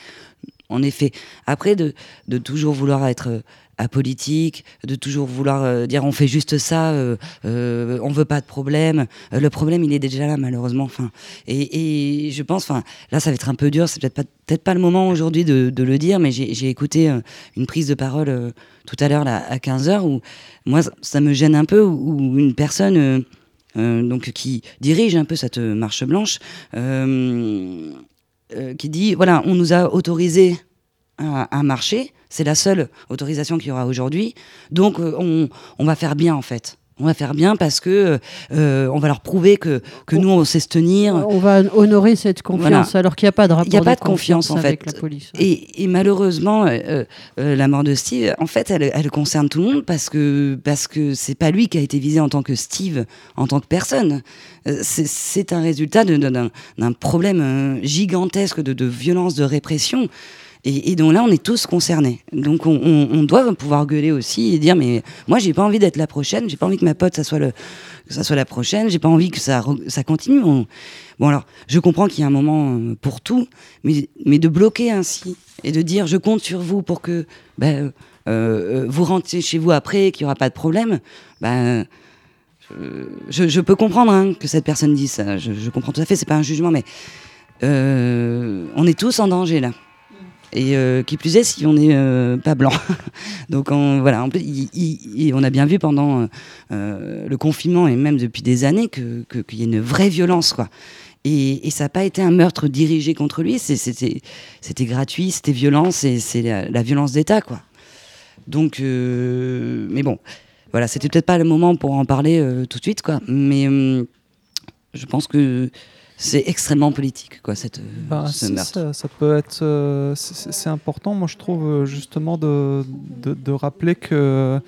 En effet, après de de toujours vouloir être apolitique, de toujours vouloir euh, dire on fait juste ça, euh, euh, on veut pas de problème. Le problème il est déjà là malheureusement. Enfin, et, et je pense, enfin là ça va être un peu dur, c'est peut-être pas peut-être pas le moment aujourd'hui de, de le dire, mais j'ai écouté une prise de parole tout à l'heure à 15h où moi ça- me gêne un peu où, une personne euh, donc qui dirige un peu cette marche blanche euh, euh, qui dit voilà on nous a autorisé à marcher c'est la seule autorisation qu'il y aura aujourd'hui donc euh, on, on va faire bien en fait on va faire bien parce que euh, on va leur prouver que, que nous on sait se tenir On va honorer cette confiance, Voilà. alors qu'il n'y a pas de rapport il n'y a pas de confiance, en avec fait. la police. Et, et malheureusement, euh, euh, la mort de Steve, en fait, elle, elle concerne tout le monde parce que parce que c'est pas lui qui a été visé en tant que Steve, en tant que personne. C'est- un résultat d'un problème gigantesque de, de violence, de répression. Et, donc là, on est tous concernés. Donc on, doit pouvoir gueuler aussi et dire mais moi j'ai pas envie d'être la prochaine, j'ai pas envie que ma pote ça soit le ça soit la prochaine, j'ai pas envie que ça ça continue. On- Bon alors, je comprends qu'il y a un moment euh, pour tout, mais mais de bloquer ainsi et de dire je compte sur vous pour que ben, euh, euh, vous rentrez chez vous après, qu'il y aura pas de problème, ben je, peux comprendre hein, que cette personne dise ça. Je, comprends tout à fait, c'est pas un jugement, mais on est tous en danger là. Et euh, qui plus est, si on n'est euh, pas blanc. *laughs* Donc on, voilà, en plus, on a bien vu pendant euh, le confinement et même depuis des années qu'il y a une vraie violence, quoi. Et, ça n'a pas été un meurtre dirigé contre lui, c'était gratuit, c'était violent, c'est la, la violence d'État, quoi. Donc, mais bon, voilà, c'était peut-être pas le moment pour en parler tout de suite, quoi. Mais hum, je pense que c'est extrêmement politique, quoi, cette, euh, Bah, ce si, meurtre. ça, ça peut être. euh, c'est important, moi, je trouve, euh, justement, de, de, de rappeler que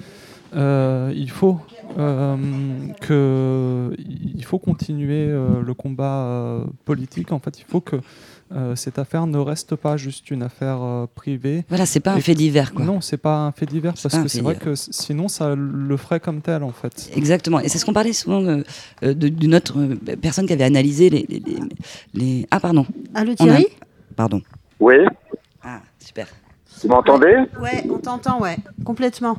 euh, il faut euh, que il faut continuer le combat politique. En fait, il faut que euh, cette affaire ne reste pas juste une affaire euh, privée. Voilà, c'est pas un fait divers, quoi. Non, c'est pas un fait divers parce que c'est vrai que sinon ça le ferait comme tel en fait. Exactement. Et c'est ce qu'on parlait souvent euh, euh, de- d'une autre euh, personne qui avait analysé les. les, les- les- Ah, pardon. Allô, a- Thierry? Pardon. Oui, Ah, super. vous m'entendez? Ouais, on t'entend, ouais, complètement.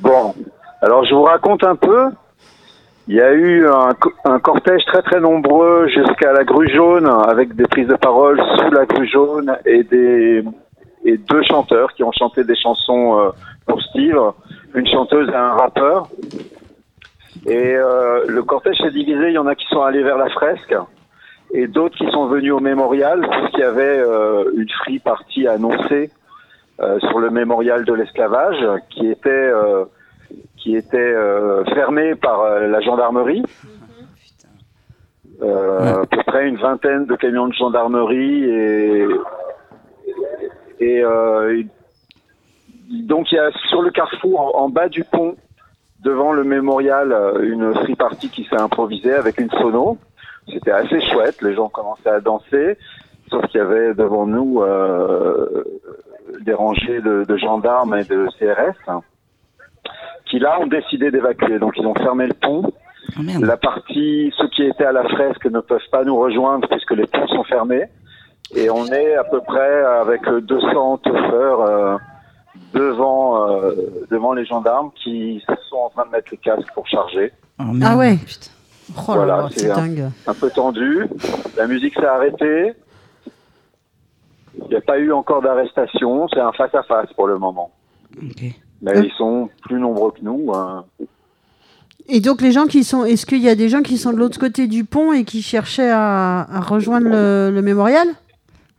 Bon, alors je vous raconte un peu. Il y a eu un, un cortège très très nombreux jusqu'à la grue jaune avec des prises de parole sous la grue jaune et des et deux chanteurs qui ont chanté des chansons euh, pour Steve, une chanteuse et un rappeur. Et euh, le cortège s'est divisé, il y en a qui sont allés vers la fresque et d'autres qui sont venus au mémorial puisqu'il y avait euh, une free party annoncée euh, sur le mémorial de l'esclavage qui était euh, qui était euh, fermé par euh, la gendarmerie. Euh, À peu près une vingtaine de camions de gendarmerie et et euh, donc il y a sur le carrefour en, bas du pont devant le mémorial euh, une free party qui s'est improvisée avec une sono. C'était assez chouette, les gens commençaient à danser, sauf qu'il y avait devant nous euh, des rangées de, de gendarmes et de CRS qui là ont décidé d'évacuer. Donc ils ont fermé le pont. la partie, ceux qui étaient à la fresque ne peuvent pas nous rejoindre puisque les ponts sont fermés. Et on est à peu près avec 200 teufeurs euh, devant, euh, devant les gendarmes qui sont en train de mettre les casques pour charger. Ah ouais. Oh là voilà, là, c'est un, dingue. un peu tendu. La musique s'est arrêtée. Il n'y a pas eu encore d'arrestation. C'est un face-à-face pour le moment. Mais ils sont plus nombreux que nous. hein. Et donc les gens qui sont, est-ce qu'il y a des gens qui sont de l'autre côté du pont et qui cherchaient à, à rejoindre le, le mémorial?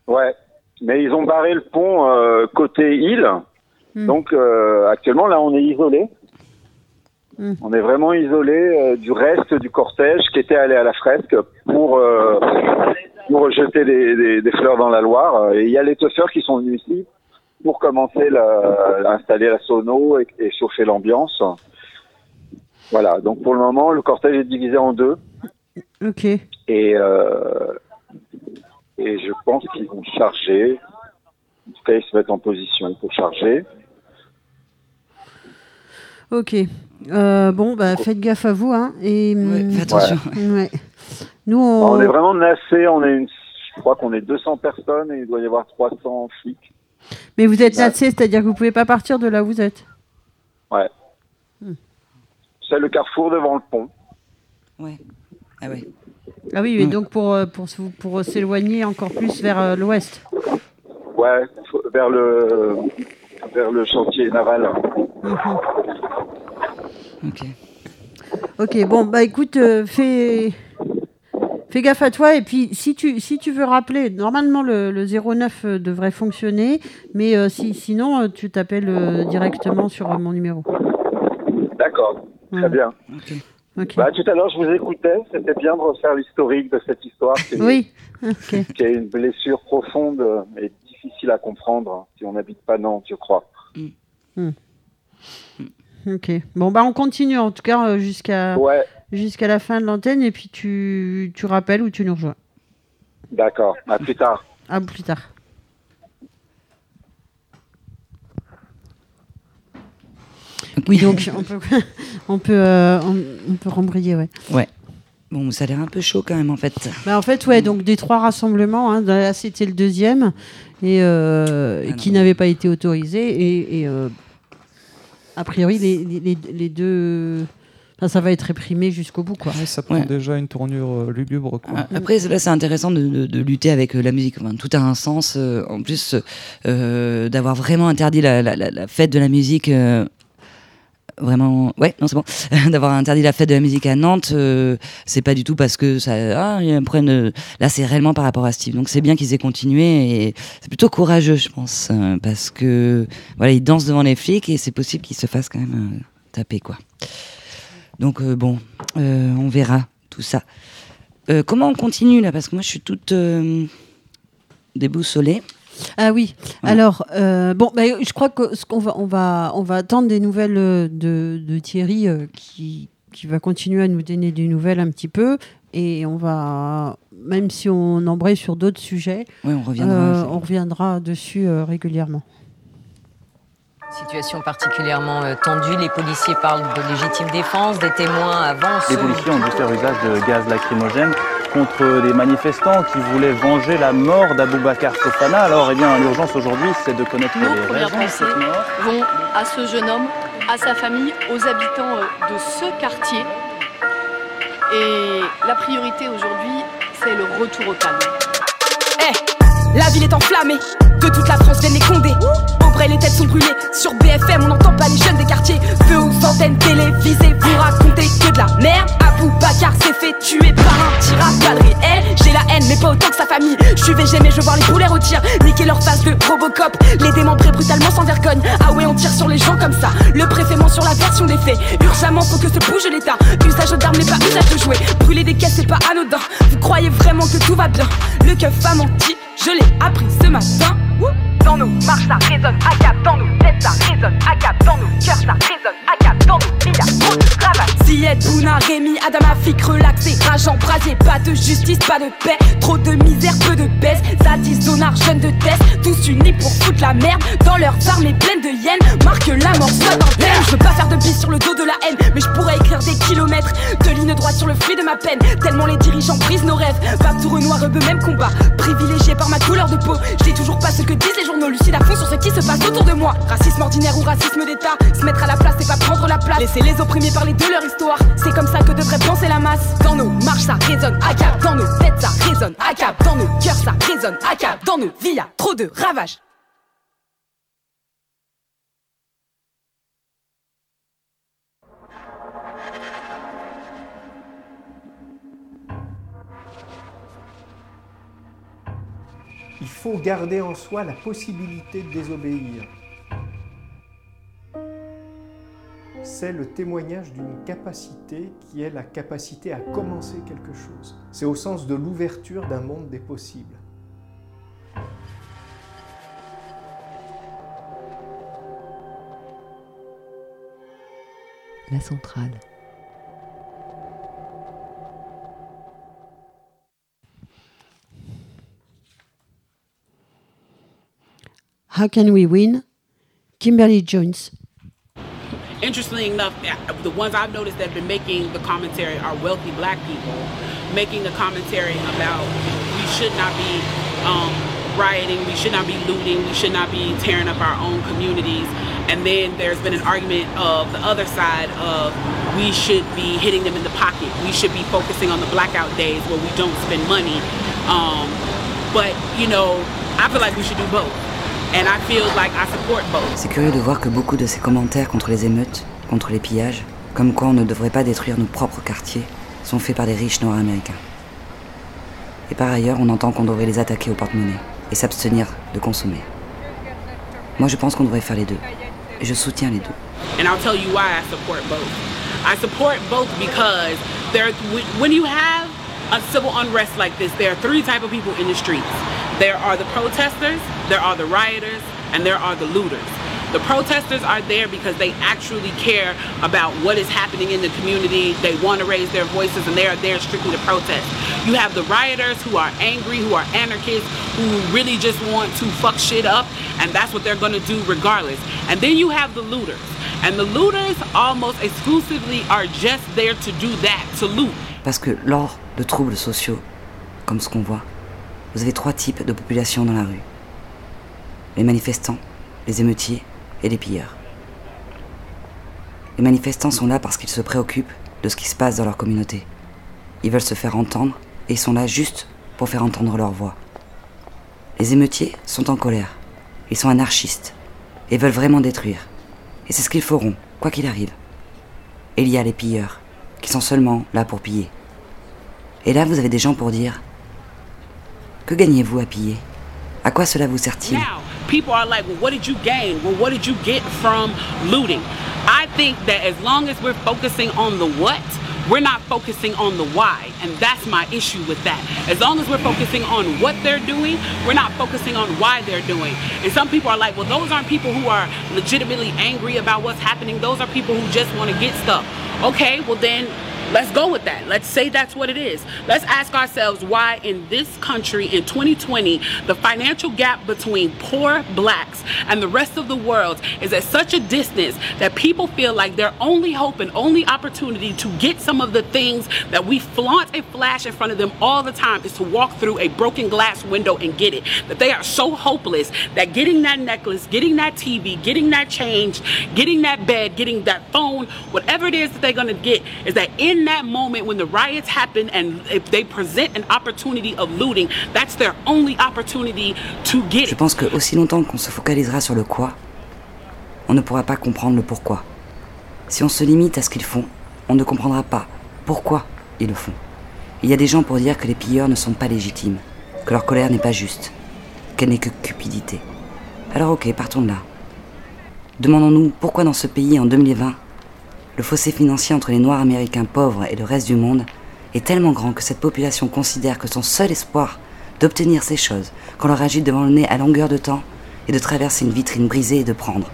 Ouais. Mais ils ont barré le pont euh, côté île. Hmm. Donc euh, actuellement, là, on est isolé. Mm. On est vraiment isolé euh, du reste du cortège qui était allé à la fresque pour, pour jeter des, des- des fleurs dans la Loire. Et il y a les teufeurs qui sont venus ici pour commencer la, installer la sono et, et chauffer l'ambiance. Voilà, donc pour le moment, le cortège est divisé en deux. Ok. Et, euh, et je pense qu'ils vont charger. En tout cas, ils se mettent en position pour charger. Ok. Euh, bon, bah, faites gaffe à vous. Hein, et, hum, attention. ouais. Nous, on... On est vraiment nassé. On est une, je crois qu'on est 200 personnes et il doit y avoir 300 flics. Mais vous êtes Ouais. nassé, c'est-à-dire que vous pouvez pas partir de là où vous êtes. Ouais. Hmm. C'est le carrefour devant le pont. Ouais. Ah ouais. Ah oui, mais donc pour, euh, pour, pour s'éloigner encore plus vers euh, l'ouest. Ouais, vers le vers le chantier naval. Ok. Ok, bon, bah écoute, euh, fais, fais gaffe à toi. Et puis, si tu, si tu veux rappeler, normalement le, le 09 euh, devrait fonctionner, mais euh, si, sinon, euh, tu t'appelles euh, directement sur euh, mon numéro. D'accord. Très bien. Bah, tout à l'heure, je vous écoutais. C'était bien de refaire l'historique de cette histoire. qui est- Oui. Qui a une blessure profonde et difficile à comprendre si on n'habite pas Nantes, je crois. Hmm. Ok. Bon, bah on continue en tout cas jusqu'à Ouais. Jusqu'à la fin de l'antenne et puis tu, tu rappelles ou tu nous rejoins. D'accord. À plus tard. À plus tard. Oui, donc on peut, *laughs* on peut, euh, on, on peut rembrayer, ouais. Ouais. Bon, ça a l'air un peu chaud quand même en fait. Bah, en fait, ouais, donc des trois rassemblements, hein, là c'était le deuxième, et euh, qui n'avait pas été autorisé, et, et, euh, a priori les- les deux, enfin, ça va être réprimé jusqu'au bout, quoi. Ça prend déjà une tournure euh, lugubre. Quoi. Ah, Après, là, c'est intéressant de, de- de lutter avec euh, la musique. Enfin, tout a un sens. euh, en plus, euh, d'avoir vraiment interdit la, la- la- la fête de la musique. euh, Vraiment, ouais, non, c'est bon. *laughs* D'avoir interdit la fête de la musique à Nantes, euh, c'est pas du tout parce que ça. Ah, prennent. là, c'est réellement par rapport à Steve. Donc, c'est bien qu'ils aient continué et c'est plutôt courageux, je pense, euh, parce que voilà, ils dansent devant les flics et c'est possible qu'ils se fassent quand même euh, taper, quoi. Donc, euh, bon, euh, on verra tout ça. Euh, comment on continue là? Parce que moi, je suis toute déboussolée. Ah oui. Alors bon, bah, je crois que ce qu'on va, on va, on va attendre des nouvelles de, de Thierry qui, qui va continuer à nous donner des nouvelles un petit peu, et on va, même si on embraye sur d'autres sujets, on reviendra, c'est- on reviendra dessus régulièrement. Situation particulièrement euh, tendue. Les policiers parlent de légitime défense. Des témoins avancent. Les policiers ont dû faire usage de gaz lacrymogène contre des manifestants qui voulaient venger la mort d'Aboubacar Fofana. Alors, eh bien, l'urgence aujourd'hui, c'est de connaître Nos les raisons de cette mort. vont à ce jeune homme, à sa famille, aux habitants euh, de ce quartier. Et la priorité aujourd'hui, c'est le retour au calme. Eh, la ville est enflammée, de toute la France viennent les condés. Aubrey, les têtes sont brûlées, sur BFM on n'entend pas les jeunes des quartiers. Feu aux antennes télévisées, vous racontez que de la merde. Abou Bakar s'est fait tuer par un tir à balles. J'ai la haine, mais pas autant que sa famille. Je suis VG, mais je voir les poulets rôtir. Niquer leur face de Robocop, les démembrer brutalement sans vergogne. Ah ouais, on tire sur les gens comme ça. Le préfet ment sur la version des faits. Urgemment, faut que se bouge l'État. Usage d'armes n'est pas usage de jouets. Brûler des caisses, c'est pas anodin. Vous croyez vraiment que tout va bien? Le keuf a menti, je l'ai appris ce matin. Dans nos marches, ça résonne à cap. Dans nos têtes, ça résonne à cap. Dans nos cœurs, ça résonne à cap. Dans nos vies, y'a trop de Bouna, Rémi, Adama, Fik, relaxé. Rageant, brasier, pas de justice, pas de paix. Trop de misère, peu de baisse. Zadis, Zonar, jeunes de test. Tous unis pour foutre la merde. Dans leurs armées pleines de hyènes. Marque la mort, soit thème. Je veux pas faire de bis sur le dos de la haine. Mais je pourrais écrire des kilomètres de lignes droites sur le fruit de ma peine. Tellement les dirigeants brisent nos rêves. Pas tout renoir, eux même combat. Privilégié par ma couleur de peau. Je dis toujours pas ce que disent les journaux lucides à fond sur ce qui se passe autour de moi. Racisme ordinaire ou racisme d'État. Se mettre à la place, c'est pas prendre la place. Laisser les opprimés parler de leur histoire. C'est comme ça que devrait penser la masse. Dans nos marches, ça résonne à cap. Dans nos têtes, ça résonne à cap. Dans nos cœurs, ça résonne à cap. Dans nos vies, trop de ravages. Il faut garder en soi la possibilité de désobéir. C'est le témoignage d'une capacité qui est la capacité à commencer quelque chose. C'est au sens de l'ouverture d'un monde des possibles. La centrale. How can we win? Kimberly Jones. Interestingly enough, the ones I've noticed that have been making the commentary are wealthy black people making a commentary about we should not be um, rioting, we should not be looting, we should not be tearing up our own communities. And then there's been an argument of the other side of we should be hitting them in the pocket. We should be focusing on the blackout days where we don't spend money. Um, but, you know, I feel like we should do both. And I feel like I support both. C'est curieux de voir que beaucoup de ces commentaires contre les émeutes, contre les pillages, comme quoi on ne devrait pas détruire nos propres quartiers, sont faits par des riches noirs américains. Et par ailleurs, on entend qu'on devrait les attaquer au porte-monnaie et s'abstenir de consommer. Moi, je pense qu'on devrait faire les deux. Et je soutiens les deux. And I'll tell you why I support both. I support both because there, when you have a civil unrest like this, there are three type of people in the streets. There are the protesters, there are the rioters, and there are the looters. The protesters are there because they actually care about what is happening in the community. They want to raise their voices and they are there strictly to protest. You have the rioters who are angry, who are anarchists, who really just want to fuck shit up, and that's what they're going to do regardless. And then you have the looters. And the looters almost exclusively are just there to do that, to loot. Parce que lors de troubles sociaux, comme ce qu'on voit, vous avez trois types de populations dans la rue. Les manifestants, les émeutiers et les pilleurs. Les manifestants sont là parce qu'ils se préoccupent de ce qui se passe dans leur communauté. Ils veulent se faire entendre et ils sont là juste pour faire entendre leur voix. Les émeutiers sont en colère. Ils sont anarchistes et veulent vraiment détruire. Et c'est ce qu'ils feront, quoi qu'il arrive. Et il y a les pilleurs, qui sont seulement là pour piller. Et là, vous avez des gens pour dire Que gagnez-vous à piller À quoi cela vous sert-il people are like, well, what did you gain? Well, what did you get from looting? I think that as long as we're focusing on the what, we're not focusing on the why. And that's my issue with that. As long as we're focusing on what they're doing, we're not focusing on why they're doing. And some people are like, well, those aren't people who are legitimately angry about what's happening. Those are people who just want to get stuff. Okay, well, then Let's go with that. Let's say that's what it is. Let's ask ourselves why in this country in 2020, the financial gap between poor blacks and the rest of the world is at such a distance that people feel like their only hope and only opportunity to get some of the things that we flaunt and flash in front of them all the time is to walk through a broken glass window and get it. That they are so hopeless that getting that necklace, getting that TV, getting that change, getting that bed, getting that phone, whatever it is that they're going to get, is that in that moment when the riots happen and if they present an opportunity of looting, that's their only opportunity to get Je pense que aussi longtemps qu'on se focalisera sur le quoi, on ne pourra pas comprendre le pourquoi. Si on se limite à ce qu'ils font, on ne comprendra pas pourquoi ils le font. Il y a des gens pour dire que les pilleurs ne sont pas légitimes, que leur colère n'est pas juste, qu'elle n'est que cupidité. Alors ok, partons de là. Demandons-nous pourquoi dans ce pays en 2020, le fossé financier entre les Noirs américains pauvres et le reste du monde est tellement grand que cette population considère que son seul espoir d'obtenir ces choses, qu'on leur agite devant le nez à longueur de temps, est de traverser une vitrine brisée et de prendre.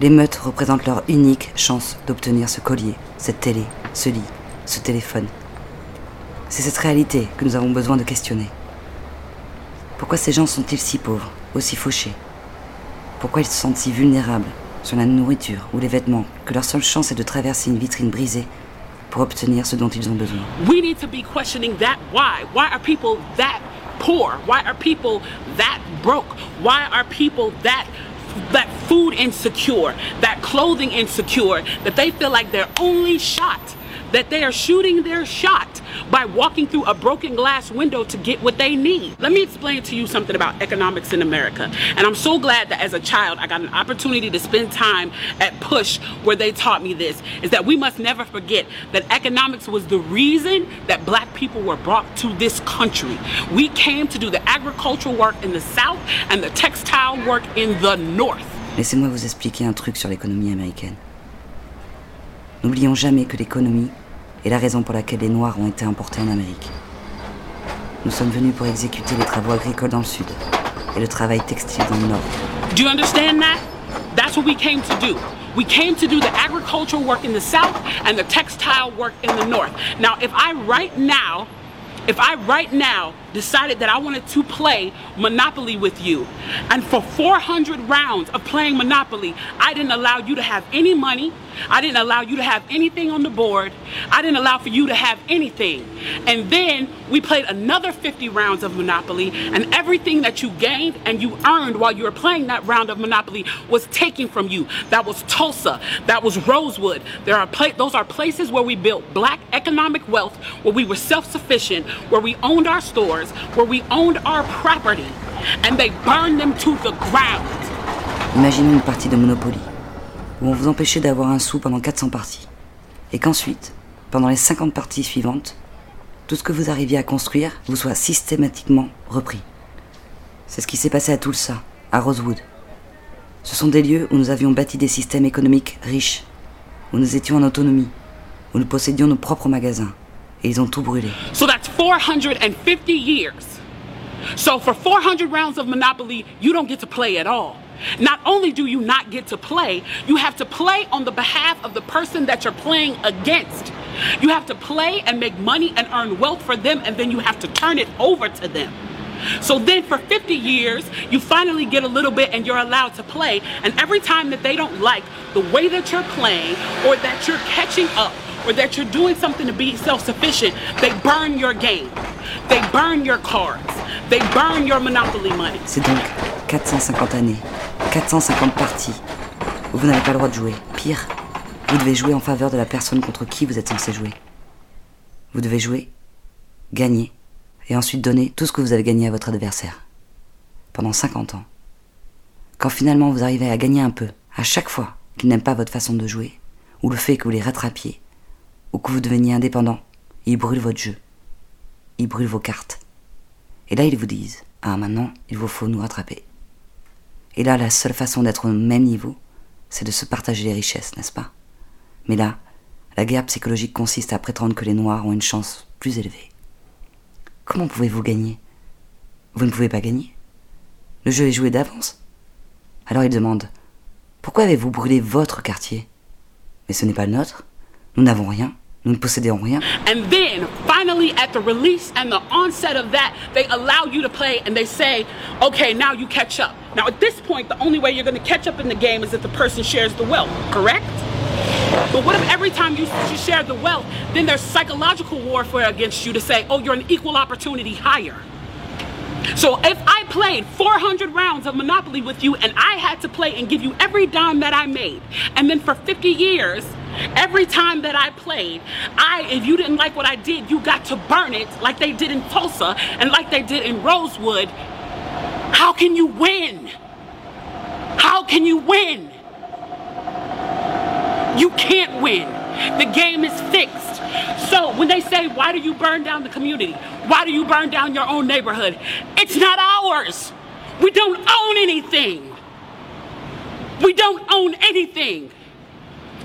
Les meutes représentent leur unique chance d'obtenir ce collier, cette télé, ce lit, ce téléphone. C'est cette réalité que nous avons besoin de questionner. Pourquoi ces gens sont-ils si pauvres, aussi fauchés? Pourquoi ils se sentent si vulnérables? Sur la nourriture ou les vêtements, que leur seule chance est de traverser une vitrine brisée pour obtenir ce dont ils ont besoin. We need to be questioning that why. Why are people that poor? Why are people that broke? Why are people that that food insecure, that clothing insecure, that they feel like their only shot, that they are shooting their shot by walking through a broken glass window to get what they need. Let me explain to you something about economics in America. And I'm so glad that as a child I got an opportunity to spend time at Push where they taught me this is that we must never forget that economics was the reason that black people were brought to this country. We came to do the agricultural work in the south and the textile work in the north. Laissez-moi vous expliquer un truc sur l'économie américaine. N'oublions jamais que l'économie est la raison pour laquelle les Noirs ont été importés en Amérique. Nous sommes venus pour exécuter les travaux agricoles dans le sud et le travail textile dans le nord. Do you understand that? That's what we came to do. We came to do the agricultural work in the south and the textile work in the north. Now, if I right now, if I right now decided that I wanted to play Monopoly with you, and for 400 rounds of playing Monopoly, I didn't allow you to have any money, I didn't allow you to have anything on the board, I didn't allow for you to have anything. And then we played another 50 rounds of Monopoly, and everything that you gained and you earned while you were playing that round of Monopoly was taken from you. That was Tulsa, that was Rosewood. There are pla- those are places where we built black economic wealth, where we were self-sufficient, where we owned our stores, where we owned our property, and they burned them to the ground. Imaginez une partie de Monopoly, où on vous empêchait d'avoir un sou pendant 400 parties, et qu'ensuite, pendant les 50 parties suivantes, tout ce que vous arriviez à construire vous soit systématiquement repris. C'est ce qui s'est passé à Tulsa, à Rosewood. Ce sont des lieux où nous avions bâti des systèmes économiques riches, où nous étions en autonomie, où nous possédions nos propres magasins, et ils ont tout brûlé. So that's 450 years. So for 400 rounds of Monopoly, you don't get to play at all. Not only do you not get to play, you have to play on the behalf of the person that you're playing against. You have to play and make money and earn wealth for them, and then you have to turn it over to them. So then for 50 years, you finally get a little bit and you're allowed to play. And every time that they don't like the way that you're playing or that you're catching up or that you're doing something to be self-sufficient, they burn your game. They burn your cards. They burn your monopoly money. C'est donc 450 années, 450 parties, vous n'avez pas le droit de jouer. Pire, vous devez jouer en faveur de la personne contre qui vous êtes censé jouer. Vous devez jouer, gagner, et ensuite donner tout ce que vous avez gagné à votre adversaire. Pendant 50 ans. Quand finalement vous arrivez à gagner un peu, à chaque fois qu'ils n'aiment pas votre façon de jouer, ou le fait que vous les rattrapiez, ou que vous deveniez indépendant, ils brûlent votre jeu. Ils brûlent vos cartes. Et là, ils vous disent Ah, maintenant, il vous faut nous rattraper. Et là, la seule façon d'être au même niveau, c'est de se partager les richesses, n'est-ce pas? Mais là, la guerre psychologique consiste à prétendre que les Noirs ont une chance plus élevée. Comment pouvez-vous gagner? Vous ne pouvez pas gagner? Le jeu est joué d'avance? Alors il demande Pourquoi avez-vous brûlé votre quartier? Mais ce n'est pas le nôtre. Nous n'avons rien. Nous ne possédons rien. And then, finally, at the release and the onset of that, they allow you to play and they say, okay, now you catch up. Now, at this point, the only way you're going to catch up in the game is if the person shares the wealth, correct? But what if every time you, you share the wealth, then there's psychological warfare against you to say, oh, you're an equal opportunity hire? So if I played 400 rounds of Monopoly with you and I had to play and give you every dime that I made, and then for 50 years, every time that I played, I, if you didn't like what I did, you got to burn it like they did in Tulsa and like they did in Rosewood. How can you win? How can you win? You can't win. The game is fixed. So when they say, why do you burn down the community? Why do you burn down your own neighborhood? It's not ours. We don't own anything. We don't own anything.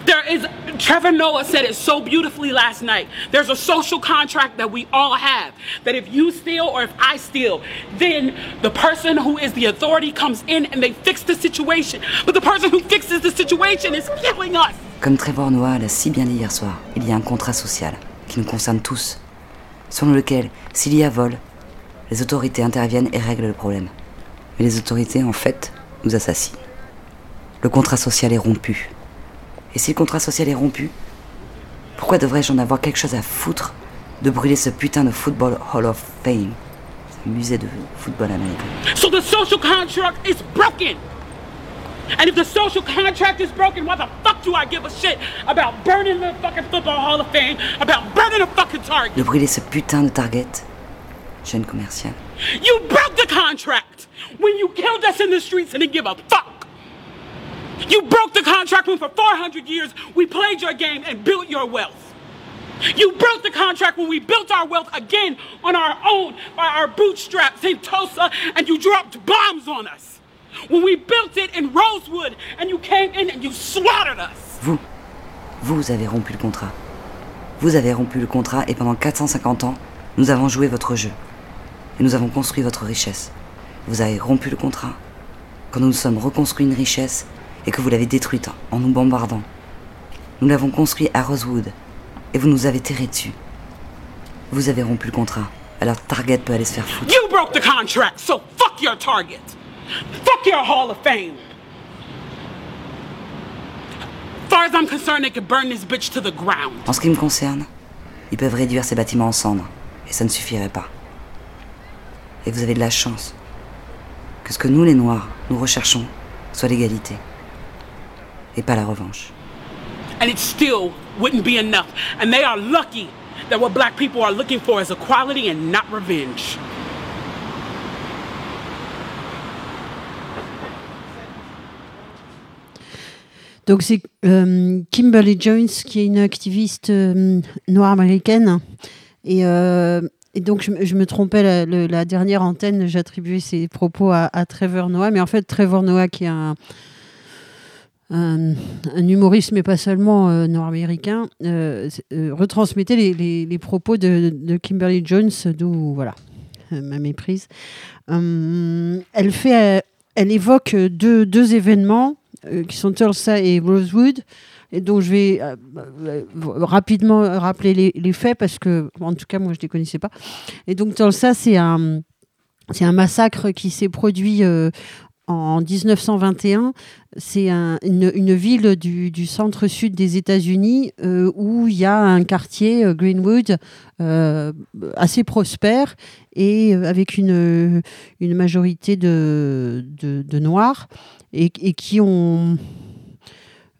There is, Trevor Noah said it so beautifully last night. There's a social contract that we all have. That if you steal or if I steal, then the person who is the authority comes in and they fix the situation. But the person who fixes the situation is killing us. Comme Trevor Noah l'a si bien dit hier soir, il y a un contrat social qui nous concerne tous, selon lequel, s'il y a vol, les autorités interviennent et règlent le problème. Mais les autorités, en fait, nous assassinent. Le contrat social est rompu. Et si le contrat social est rompu, pourquoi devrais-je en avoir quelque chose à foutre de brûler ce putain de Football Hall of Fame? Ce musée de football américain. So the social contract is broken. And if the social contract is broken, why the fuck do I give a shit about burning the fucking Football Hall of Fame, about burning a fucking Target? De brûler ce putain de Target, chaîne commerciale. You broke the contract when you killed us in the streets and didn't give a fuck. You broke the contract when for 400 years we played your game and built your wealth. You broke the contract when we built our wealth again on our own, by our bootstraps in Tulsa, and you dropped bombs on us. When we built it in Rosewood, and you came in and you slaughtered us. Vous, Vous avez rompu le contrat. Vous avez rompu le contrat et pendant 450 ans, nous avons joué votre jeu. Et nous avons construit votre richesse. Vous avez rompu le contrat. Quand nous nous sommes reconstruits une richesse et que vous l'avez détruite en nous bombardant. Nous l'avons construit à Rosewood et vous nous avez terré dessus. Vous avez rompu le contrat. Alors Target peut aller se faire foutre. You broke the contract, so fuck your target. Fuck your Hall of Fame. Far as I'm concerned, they could burn this bitch to the ground. En ce qui me concerne, ils peuvent réduire ces bâtiments en cendres et ça ne suffirait pas. Et vous avez de la chance que ce que nous les Noirs, nous recherchons, soit l'égalité et pas la revanche. And it still wouldn't be enough. And they are lucky that what black people are looking for is equality and not revenge. Donc c'est euh, Kimberly Jones qui est une activiste euh, noire américaine. Et, euh, donc je, me- trompais, la, dernière antenne, j'attribuais ses propos à, Trevor Noah. Mais en fait, Trevor Noah qui est un, humoriste, mais pas seulement nord-américain, retransmettait les, propos de, Kimberly Jones, d'où voilà ma méprise. Elle évoque deux événements euh, qui sont Tulsa et Rosewood. Et donc je vais euh, euh, rapidement rappeler les, faits parce que, en tout cas, moi je ne les connaissais pas. Et donc Tulsa, c'est un, c'est un massacre qui s'est produit en 1921. C'est un- une, ville du, centre-sud des États-Unis où il y a un quartier, Greenwood, assez prospère et avec une, une majorité de, de Noirs et, qui ont...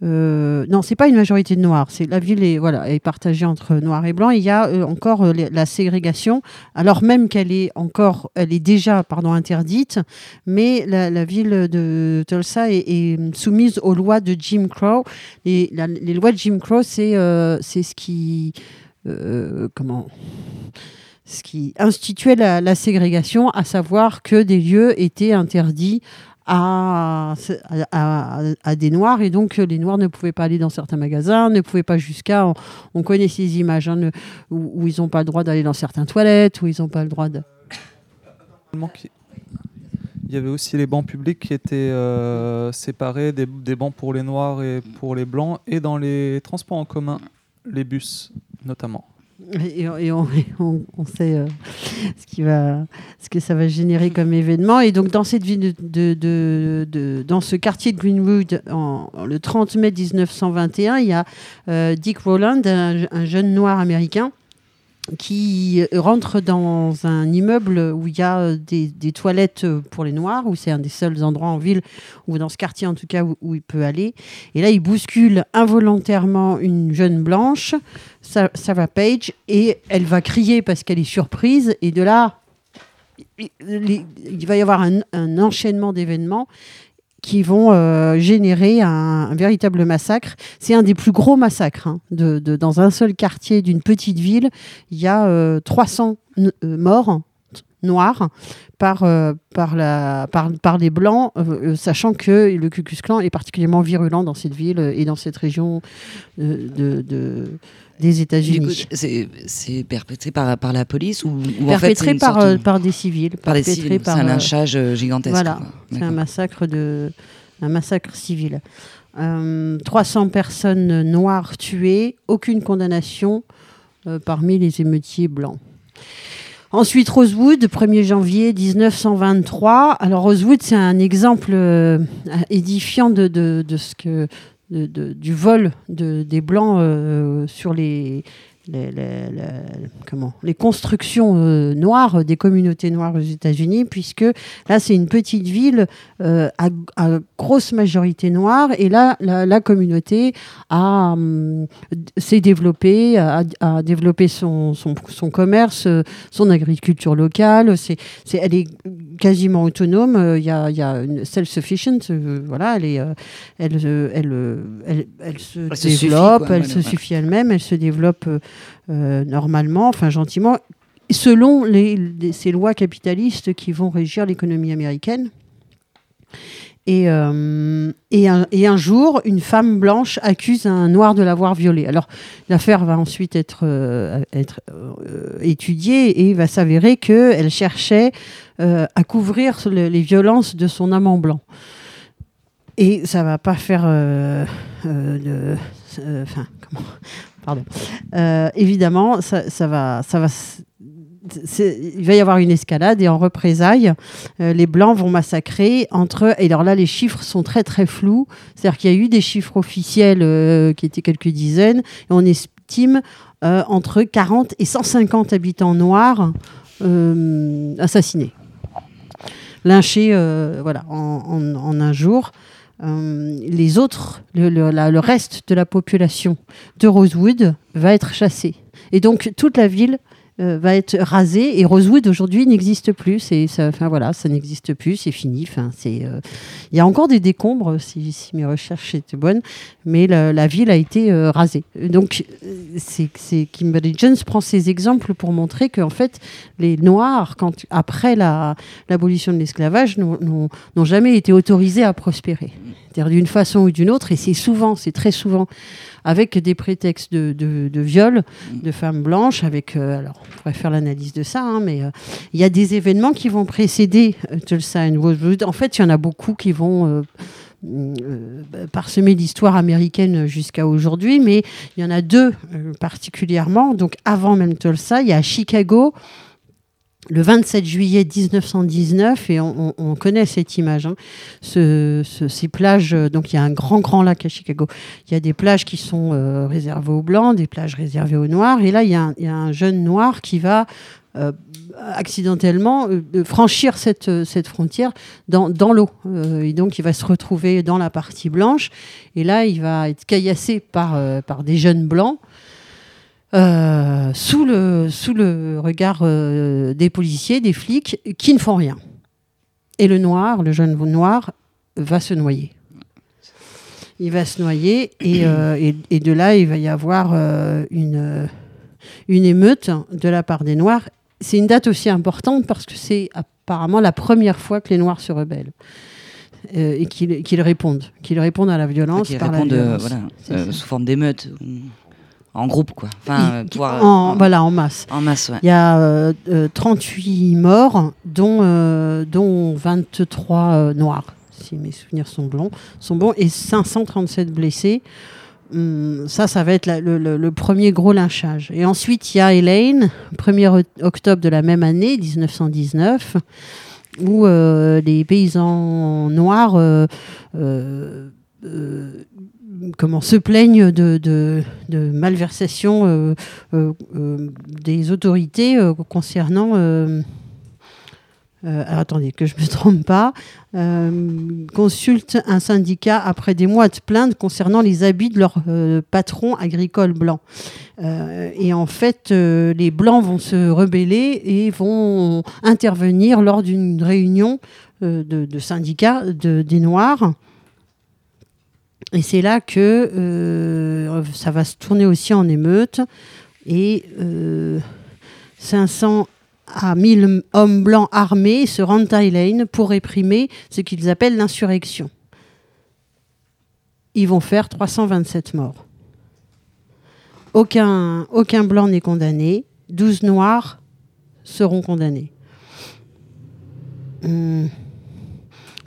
Euh, non, c'est pas une majorité de noirs. C'est la ville est voilà est partagée entre noirs et blancs. Il y a euh, encore euh, la ségrégation, alors même qu'elle est encore, elle est déjà pardon interdite, mais la, ville de Tulsa est, soumise aux lois de Jim Crow. Et les lois de Jim Crow, c'est euh, c'est ce qui comment ce qui instituait la ségrégation, à savoir que des lieux étaient interdits à, à, des Noirs et donc les Noirs ne pouvaient pas aller dans certains magasins, ne pouvaient pas jusqu'à... On, on connaît ces images hein, où, ils n'ont pas le droit d'aller dans certaines toilettes, où ils n'ont pas le droit de... Il y avait aussi les bancs publics qui étaient euh, séparés, des bancs pour les noirs et pour les blancs, et dans les transports en commun, les bus notamment. Et, on, sait euh, ce, qui va, ce que ça va générer comme événement. Et donc, dans cette ville, de, de- de- dans ce quartier de Greenwood, en, le 30 mai 1921, il y a euh, Dick Rowland, un jeune noir américain, qui rentre dans un immeuble où il y a euh, des, toilettes pour les noirs, où c'est un des seuls endroits en ville, ou dans ce quartier en tout cas, où, il peut aller. Et là, il bouscule involontairement une jeune blanche, Sa- Sarah Page, et elle va crier parce qu'elle est surprise. Et de là, il va y avoir un, un enchaînement d'événements qui vont euh, générer un, véritable massacre. C'est un des plus gros massacres. hein, dans un seul quartier d'une petite ville, il y a euh, 300 n- euh, morts noirs par, euh, par, les Blancs, euh, euh, sachant que le Ku Klux Klan est particulièrement virulent dans cette ville euh, et dans cette région euh, de- des États-Unis. c'est perpétré par, par la police ou, ou en fait, Perpétré par, sorte euh, par des civils. Par des perpétré civils, par, c'est un lynchage euh, gigantesque. Voilà, c'est un massacre, de, un massacre civil. Euh, 300 personnes noires tuées, aucune condamnation euh, parmi les émeutiers blancs. Ensuite, Rosewood, 1er janvier 1923. Alors, Rosewood, c'est un exemple euh, édifiant de, de- de ce que, du vol de, des Blancs euh, sur les, les, les- les- comment, les constructions euh, noires des communautés noires aux États-Unis, puisque là, c'est une petite ville euh, à, à grosse majorité noire, et là, la, la communauté a, hum, s'est développée, a, a développé son, son, son commerce, euh, son agriculture locale, c'est, c'est, elle est quasiment autonome, euh, il y a, y a une self-sufficient, voilà, elle, est, elle, elle, elle, elle se Elle se suffit, développe, quoi, elle voilà, se suffit elle-même, elle se développe normalement, enfin gentiment, selon ces lois capitalistes qui vont régir l'économie américaine. Et, euh, et, un, jour, une femme blanche accuse un noir de l'avoir violée. Alors, l'affaire va ensuite être, euh, euh, étudiée et il va s'avérer qu'elle cherchait euh, à couvrir le, les violences de son amant blanc. Et ça va pas faire euh, de. Comment Pardon. évidemment, ça, va. Ça va il va y avoir une escalade et en représailles, euh, les Blancs vont massacrer entre. Et alors là, les chiffres sont très très flous. C'est-à-dire qu'il y a eu des chiffres officiels euh, qui étaient quelques dizaines et on estime euh, entre 40 et 150 habitants noirs assassinés, lynchés, voilà, en, un jour. Les autres, le reste de la population de Rosewood va être chassé. Et donc toute la ville euh, va être rasé et Rosewood aujourd'hui n'existe plus. Enfin voilà, ça n'existe plus, c'est fini. Enfin, c'est, euh, il y a encore des décombres si, mes recherches étaient bonnes, mais la, ville a été euh, rasée. Donc, c'est, Kimberly Jones prend ces exemples pour montrer qu'en fait, les Noirs, quand après la, l'abolition de l'esclavage, n'ont jamais été autorisés à prospérer. C'est-à-dire d'une façon ou d'une autre, et c'est souvent, c'est très souvent avec des prétextes de, de, de viol de femmes blanches, avec, euh, alors on pourrait faire l'analyse de ça, hein, mais il euh, y a des événements qui vont précéder euh, Tulsa Rosewood. En fait, il y en a beaucoup qui vont parsemer l'histoire américaine jusqu'à aujourd'hui, mais il y en a deux particulièrement. Donc avant même Tulsa, il y a Chicago le 27 juillet 1919, et on, on, on connaît cette image, hein, ce, ce, ces plages, euh, donc il y a un grand, grand lac à Chicago, il y a des plages qui sont euh, réservées aux blancs, des plages réservées aux noirs, et là il y a un, jeune noir qui va euh, accidentellement franchir cette, frontière dans, l'eau. Et donc, il va se retrouver dans la partie blanche. Et là, il va être caillassé par des jeunes blancs. Euh, sous, le, sous le regard euh, des policiers, des flics, qui ne font rien. Et le noir, le jeune noir, va se noyer. Il va se noyer et, euh, et, et de là, il va y avoir une, une émeute de la part des Noirs. C'est une date aussi importante parce que c'est apparemment la première fois que les Noirs se rebellent. Et qu'ils qu répondent, qu'ils répondent à la violence. Qu'ils répondent la violence. voilà, sous forme d'émeute. En groupe, quoi. Enfin, Il, pouvoir, en, voilà, en masse. En masse, ouais. Il y a euh, 38 morts, dont, euh, dont 23 euh, noirs, si mes souvenirs sont bons, sont bons, et 537 blessés. Hum, ça, ça va être la, le, le, le, premier gros lynchage. Et ensuite, il y a Elaine, 1er octobre de la même année, 1919, où euh, les paysans noirs euh, euh, comment se plaignent de, de, de malversation euh, euh, euh, des autorités concernant attendez que je me trompe pas consulte un syndicat après des mois de plaintes concernant les habits de leur patron agricole blanc. Et en fait les blancs vont se rebeller et vont intervenir lors d'une réunion de, syndicats de, des noirs et c'est là que euh, ça va se tourner aussi en émeute. Et euh, 500 à 1000 hommes blancs armés se rendent à Elaine pour réprimer ce qu'ils appellent l'insurrection. Ils vont faire 327 morts. Aucun, aucun blanc n'est condamné. 12 noirs seront condamnés. Hum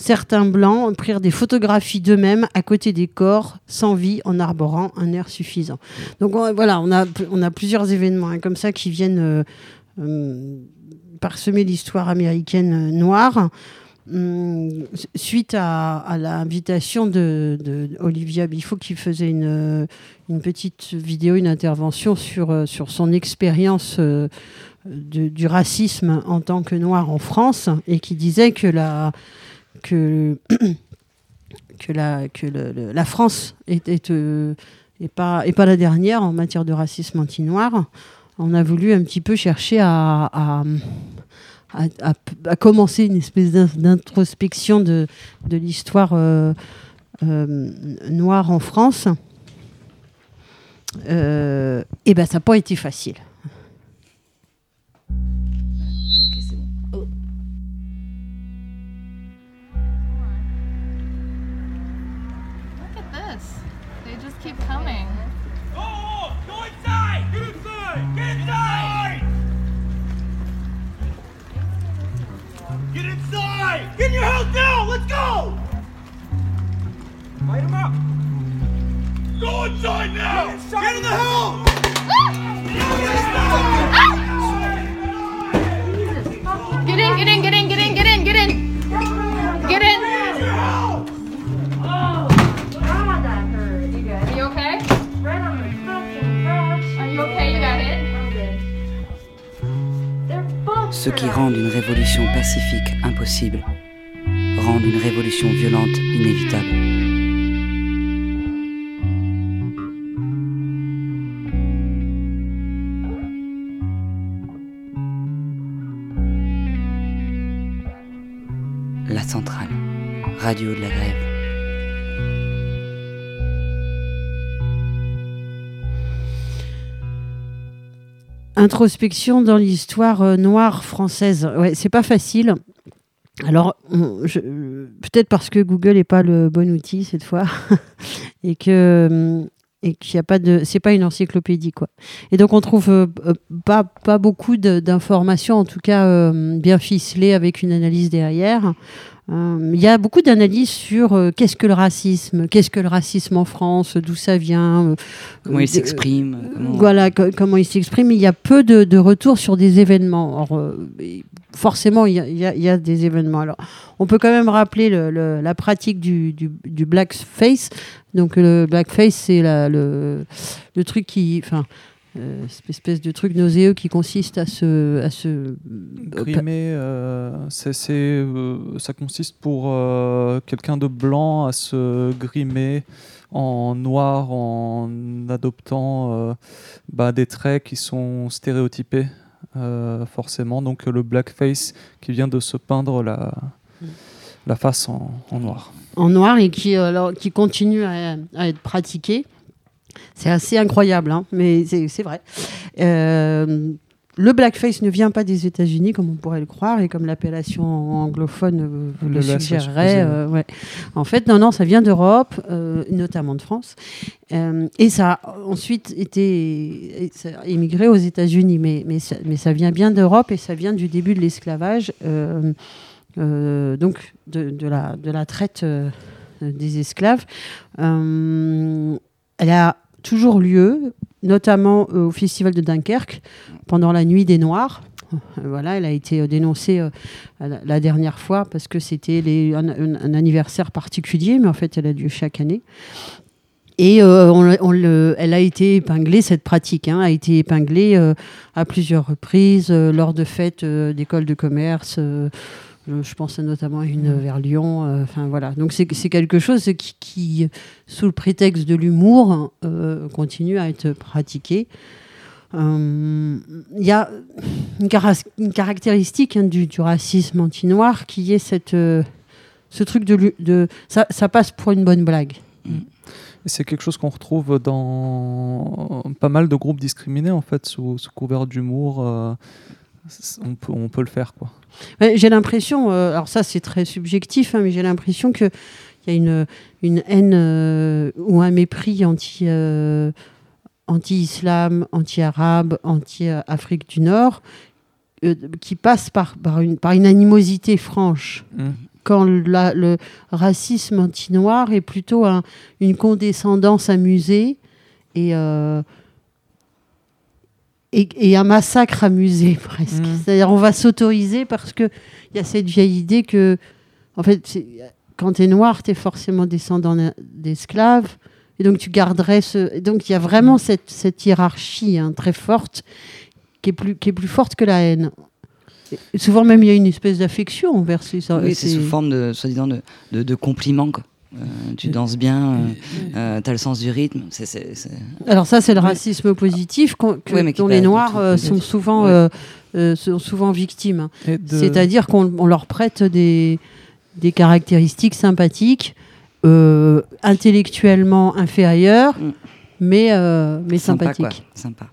certains blancs prirent des photographies d'eux-mêmes à côté des corps sans vie en arborant un air suffisant. Donc on, voilà, on a, plusieurs événements hein, comme ça qui viennent euh, euh, parsemer l'histoire américaine euh, noire. Hum, suite à, l'invitation de, de, qui faisait une, petite vidéo, une intervention sur, son expérience du racisme en tant que noir en France et qui disait que la, *coughs* que, la, que le, la France euh, est, pas, la dernière en matière de racisme anti-noir. On a voulu un petit peu chercher à, commencer une espèce d'introspection de, l'histoire euh, euh, noire en France. Et ben ça n'a pas été facile. Light him up! Go inside now! Get in the qui rendent une révolution pacifique impossible rendent une révolution violente inévitable. Radio de la grève. Introspection dans l'histoire euh, noire française. Ouais, c'est pas facile. Alors, peut-être parce que Google n'est pas le bon outil cette fois, *laughs* et que et qu'il a pas de, c'est pas une encyclopédie quoi. Et donc on trouve euh, pas pas beaucoup d'informations, en tout cas euh, bien ficelées avec une analyse derrière. Euh, Il y a beaucoup d'analyses sur euh, qu'est-ce que le racisme, qu'est-ce que le racisme en France, d'où ça vient, euh, Comment il s'exprime, Voilà, co- comment il s'exprime. Il y a peu de, de retours sur des événements. Or, forcément, il y, a, y y des événements. Alors, on peut quand même rappeler le- le- la pratique du, du, du blackface. Donc, le blackface, c'est le, le truc qui. Enfin, euh, cette espèce de truc nauséeux qui consiste à se. À se Grimer, euh, euh, ça consiste pour euh, quelqu'un de blanc à se grimer en noir en adoptant euh, bah, des traits qui sont stéréotypés euh, forcément. Donc le blackface qui vient de se peindre la, la face en, en noir. en noir et qui, euh, alors, qui continue à, à être pratiqué. C'est assez incroyable, hein, mais c'est vrai. Euh, le blackface ne vient pas des États-Unis, comme on pourrait le croire, et comme l'appellation anglophone euh, vous Le suggérerait. euh, ouais. En fait, non, non, ça vient d'Europe, euh, notamment de France. Et ça a ensuite été et ça a émigré aux États-Unis, mais, mais, ça, mais ça vient bien d'Europe et ça vient du début de l'esclavage, donc de, de la, de la traite des esclaves. Elle a toujours lieu, notamment euh, au Festival de Dunkerque, pendant la Nuit des Noirs. Euh, Voilà, elle a été euh, dénoncée la, dernière fois parce que c'était un, anniversaire particulier, mais en fait, elle a lieu chaque année. Et elle a été épinglée, cette pratique hein, a été épinglée à plusieurs reprises lors de fêtes d'écoles de commerce. Je pense notamment à une vers Lyon. euh, Enfin voilà. Donc c'est quelque chose qui, qui, sous le prétexte de l'humour, euh, continue à être pratiqué. Euh, Il y a une, cara- une caractéristique hein, du, du racisme anti-noir qui est cette, ce truc de, ça, ça passe pour une bonne blague. Et c'est quelque chose qu'on retrouve dans pas mal de groupes discriminés en fait sous, sous couvert d'humour. euh, on, peut, on peut le faire quoi. Ouais, j'ai l'impression, euh, alors ça c'est très subjectif, hein, mais j'ai l'impression qu'il y a une, une haine euh, ou un mépris anti, euh, anti-islam, anti-arabe, anti-Afrique du Nord, qui passe par, par, une, par une animosité franche. Mhm. Quand la- le racisme anti-noir est plutôt un- une condescendance amusée et, euh, et, et un massacre amusé *laughs* presque. Mhm. C'est-à-dire on va s'autoriser parce qu'il y a cette vieille idée que, en fait, quand tu es noir, tu es forcément descendant d'esclaves. Et donc tu garderais ce... et donc il y a vraiment cette, cette hiérarchie hein, très forte qui est, plus, qui est plus forte que la haine. Et souvent même il y a une espèce d'affection envers ces... Oui, c'est ces- sous forme de, soi-disant, de, de, de compliments. Quoi. Euh, tu danses bien, euh, euh, t'as le sens du rythme. Alors ça, c'est le racisme positif que- Ouais, mais dont les Noirs tout euh, sont souvent, Ouais. euh, euh, sont souvent victimes. De- C'est-à-dire qu'on on leur prête des, des caractéristiques sympathiques, euh, intellectuellement inférieures, mais, euh, mais Sympa, sympathiques. Sympa.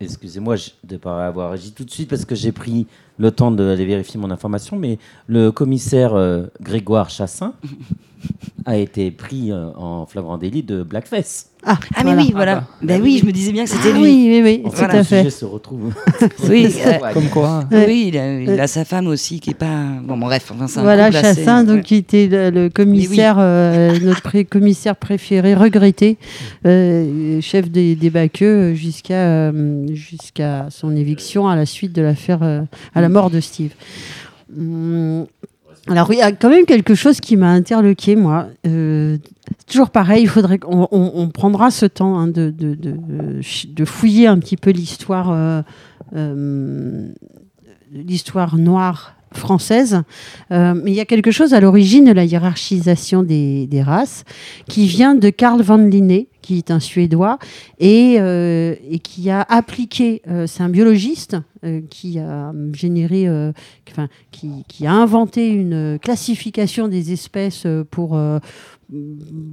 Excusez-moi de ne pas avoir agi tout de suite parce que j'ai pris le temps d'aller vérifier mon information, mais le commissaire euh, Grégoire Chassin a été pris euh, en flagrant délit de blackface. Ah, Ah, mais oui, voilà. Ben oui, je me disais bien que c'était Ah lui. oui, oui, oui, Enfin, tout à le fait. sujet se retrouve. *laughs* Oui, C'est euh. Comme quoi. Oui, il a, il a sa femme aussi qui est pas. Bon, bon, bref, enfin, c'est un Voilà, Chassin, donc, qui était le, le commissaire, euh, notre pré- commissaire préféré, regretté, euh, chef des, des Baqueux jusqu'à euh, jusqu'à son éviction à la suite de l'affaire, euh, à la mort de Steve. Hum, alors, il y a quand même quelque chose qui m'a interloqué, moi. Euh, toujours pareil, il faudrait qu'on on- prendra ce temps hein, de, fouiller un petit peu l'histoire euh, euh, l'histoire noire française. Mais il y a quelque chose à l'origine de la hiérarchisation des, des races qui vient de Karl van Linné, qui est un Suédois, et, euh, et qui a appliqué, euh, c'est un biologiste euh, qui a généré, euh, enfin, qui, qui a inventé une classification des espèces pour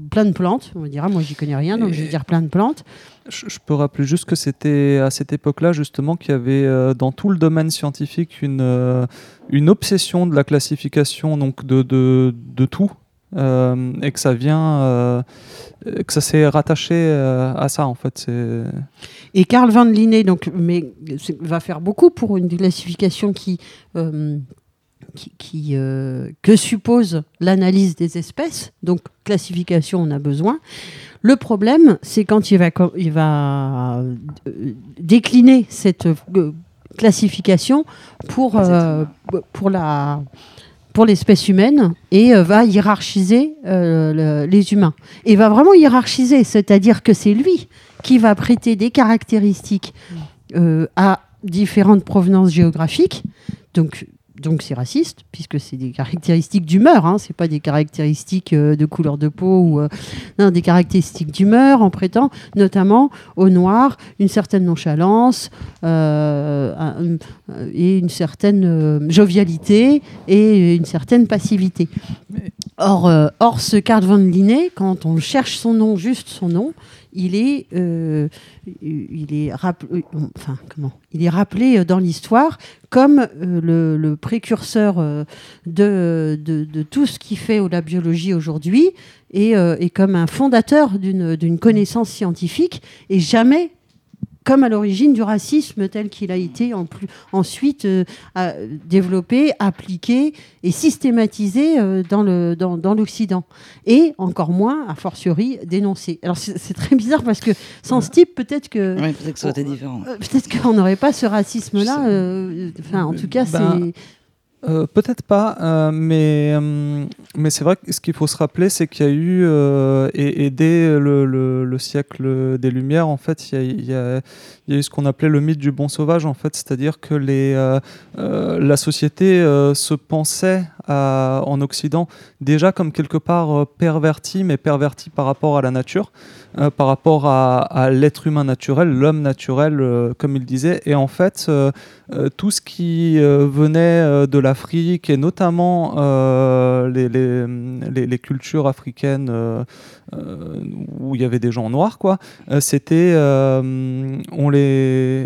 plein de plantes, on dira, moi j'y connais rien, donc je vais dire plein de plantes. Je, je peux rappeler juste que c'était à cette époque-là justement qu'il y avait dans tout le domaine scientifique une, une obsession de la classification donc de, de, de tout euh, et que ça vient euh, que ça s'est rattaché euh, à ça en fait. Et Karl van Linné donc, mais, va faire beaucoup pour une classification qui, euh, qui, qui, euh, que suppose l'analyse des espèces. Donc, classification, on a besoin. Le problème, c'est quand il va, il va décliner cette classification pour, euh, pour la pour l'espèce humaine et euh, va hiérarchiser euh, le- les humains. Et va vraiment hiérarchiser, c'est-à-dire que c'est lui qui va prêter des caractéristiques euh, à différentes provenances géographiques. Donc, donc c'est raciste, puisque c'est des caractéristiques d'humeur, hein, c'est pas des caractéristiques euh, de couleur de peau ou euh, non, des caractéristiques d'humeur, en prêtant notamment aux Noirs une certaine nonchalance euh, et une certaine jovialité et une certaine passivité. Or, or, ce Karl von Linné, quand on cherche son nom, juste son nom, il est, euh, il est, rapp- euh, enfin, comment? Il est rappelé dans l'histoire comme euh, le, précurseur de, de, tout ce qui fait la biologie aujourd'hui et, et comme un fondateur d'une d'une connaissance scientifique et jamais comme à l'origine du racisme tel qu'il a été en plus, ensuite euh, développé, appliqué et systématisé euh, dans le dans, dans l'Occident et encore moins a fortiori dénoncé. Alors c'est c'est très bizarre parce que sans ce type peut-être que Ouais, peut-être que ça aurait été différent. euh, peut-être qu'on n'aurait pas ce racisme là. Enfin en tout cas Ben, c'est Euh, Peut-être pas, euh, mais, euh, mais c'est vrai que ce qu'il faut se rappeler, c'est qu'il y a eu, et, dès le, le- le siècle des Lumières, en fait, il y a, eu ce qu'on appelait le mythe du bon sauvage, en fait, c'est-à-dire que les, la société se pensait à- en Occident déjà comme quelque part euh, pervertie, mais pervertie par rapport à la nature, euh, par rapport à, l'être humain naturel, l'homme naturel, euh, comme il disait, et en fait, euh, euh, tout ce qui euh, venait euh, de l'Afrique et notamment euh, les, les, cultures africaines euh, euh, où il y avait des gens noirs, quoi, euh, c'était euh, on les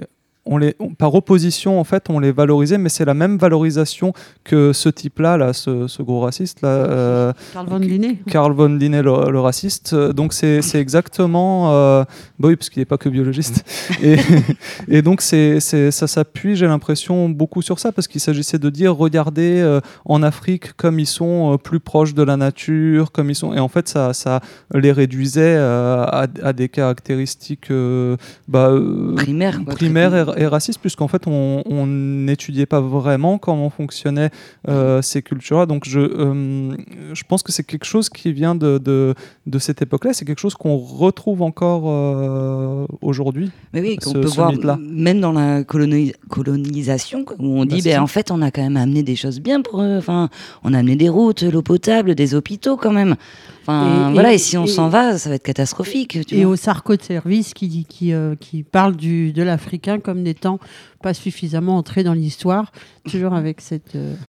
on les, on- par opposition, en fait, on les valorisait, mais c'est la même valorisation que ce type-là, là, ce, ce gros raciste, là, euh, Karl von Linné. Karl von Linné, le, le raciste. Euh, Donc c'est exactement, euh, bah oui, parce qu'il n'est pas que biologiste. *laughs* et, et donc c'est c'est- ça s'appuie, j'ai l'impression, beaucoup sur ça, parce qu'il s'agissait de dire, regardez euh, en Afrique comme ils sont plus proches de la nature, comme ils sont, et en fait ça, ça les réduisait à, à des caractéristiques bah, Primaires, et, racistes, puisqu'en fait on n'étudiait pas vraiment comment fonctionnaient euh, ces cultures-là. Donc je, euh, je pense que c'est quelque chose qui vient de, de, de cette époque-là, c'est quelque chose qu'on retrouve encore euh, aujourd'hui. Mais oui, qu'on peut voir même dans la coloni- colonisation, où on dit, Bah, ben, en fait, on a quand même amené des choses bien pour eux. Enfin, on a amené des routes, l'eau potable, des hôpitaux quand même. Enfin, Et- voilà, et- et, si on s'en va, ça va être catastrophique. Tu et vois. au Sarko de service qui, qui, euh, qui parle du, de l'Africain comme n'étant pas suffisamment entré dans l'histoire, toujours avec cette, euh,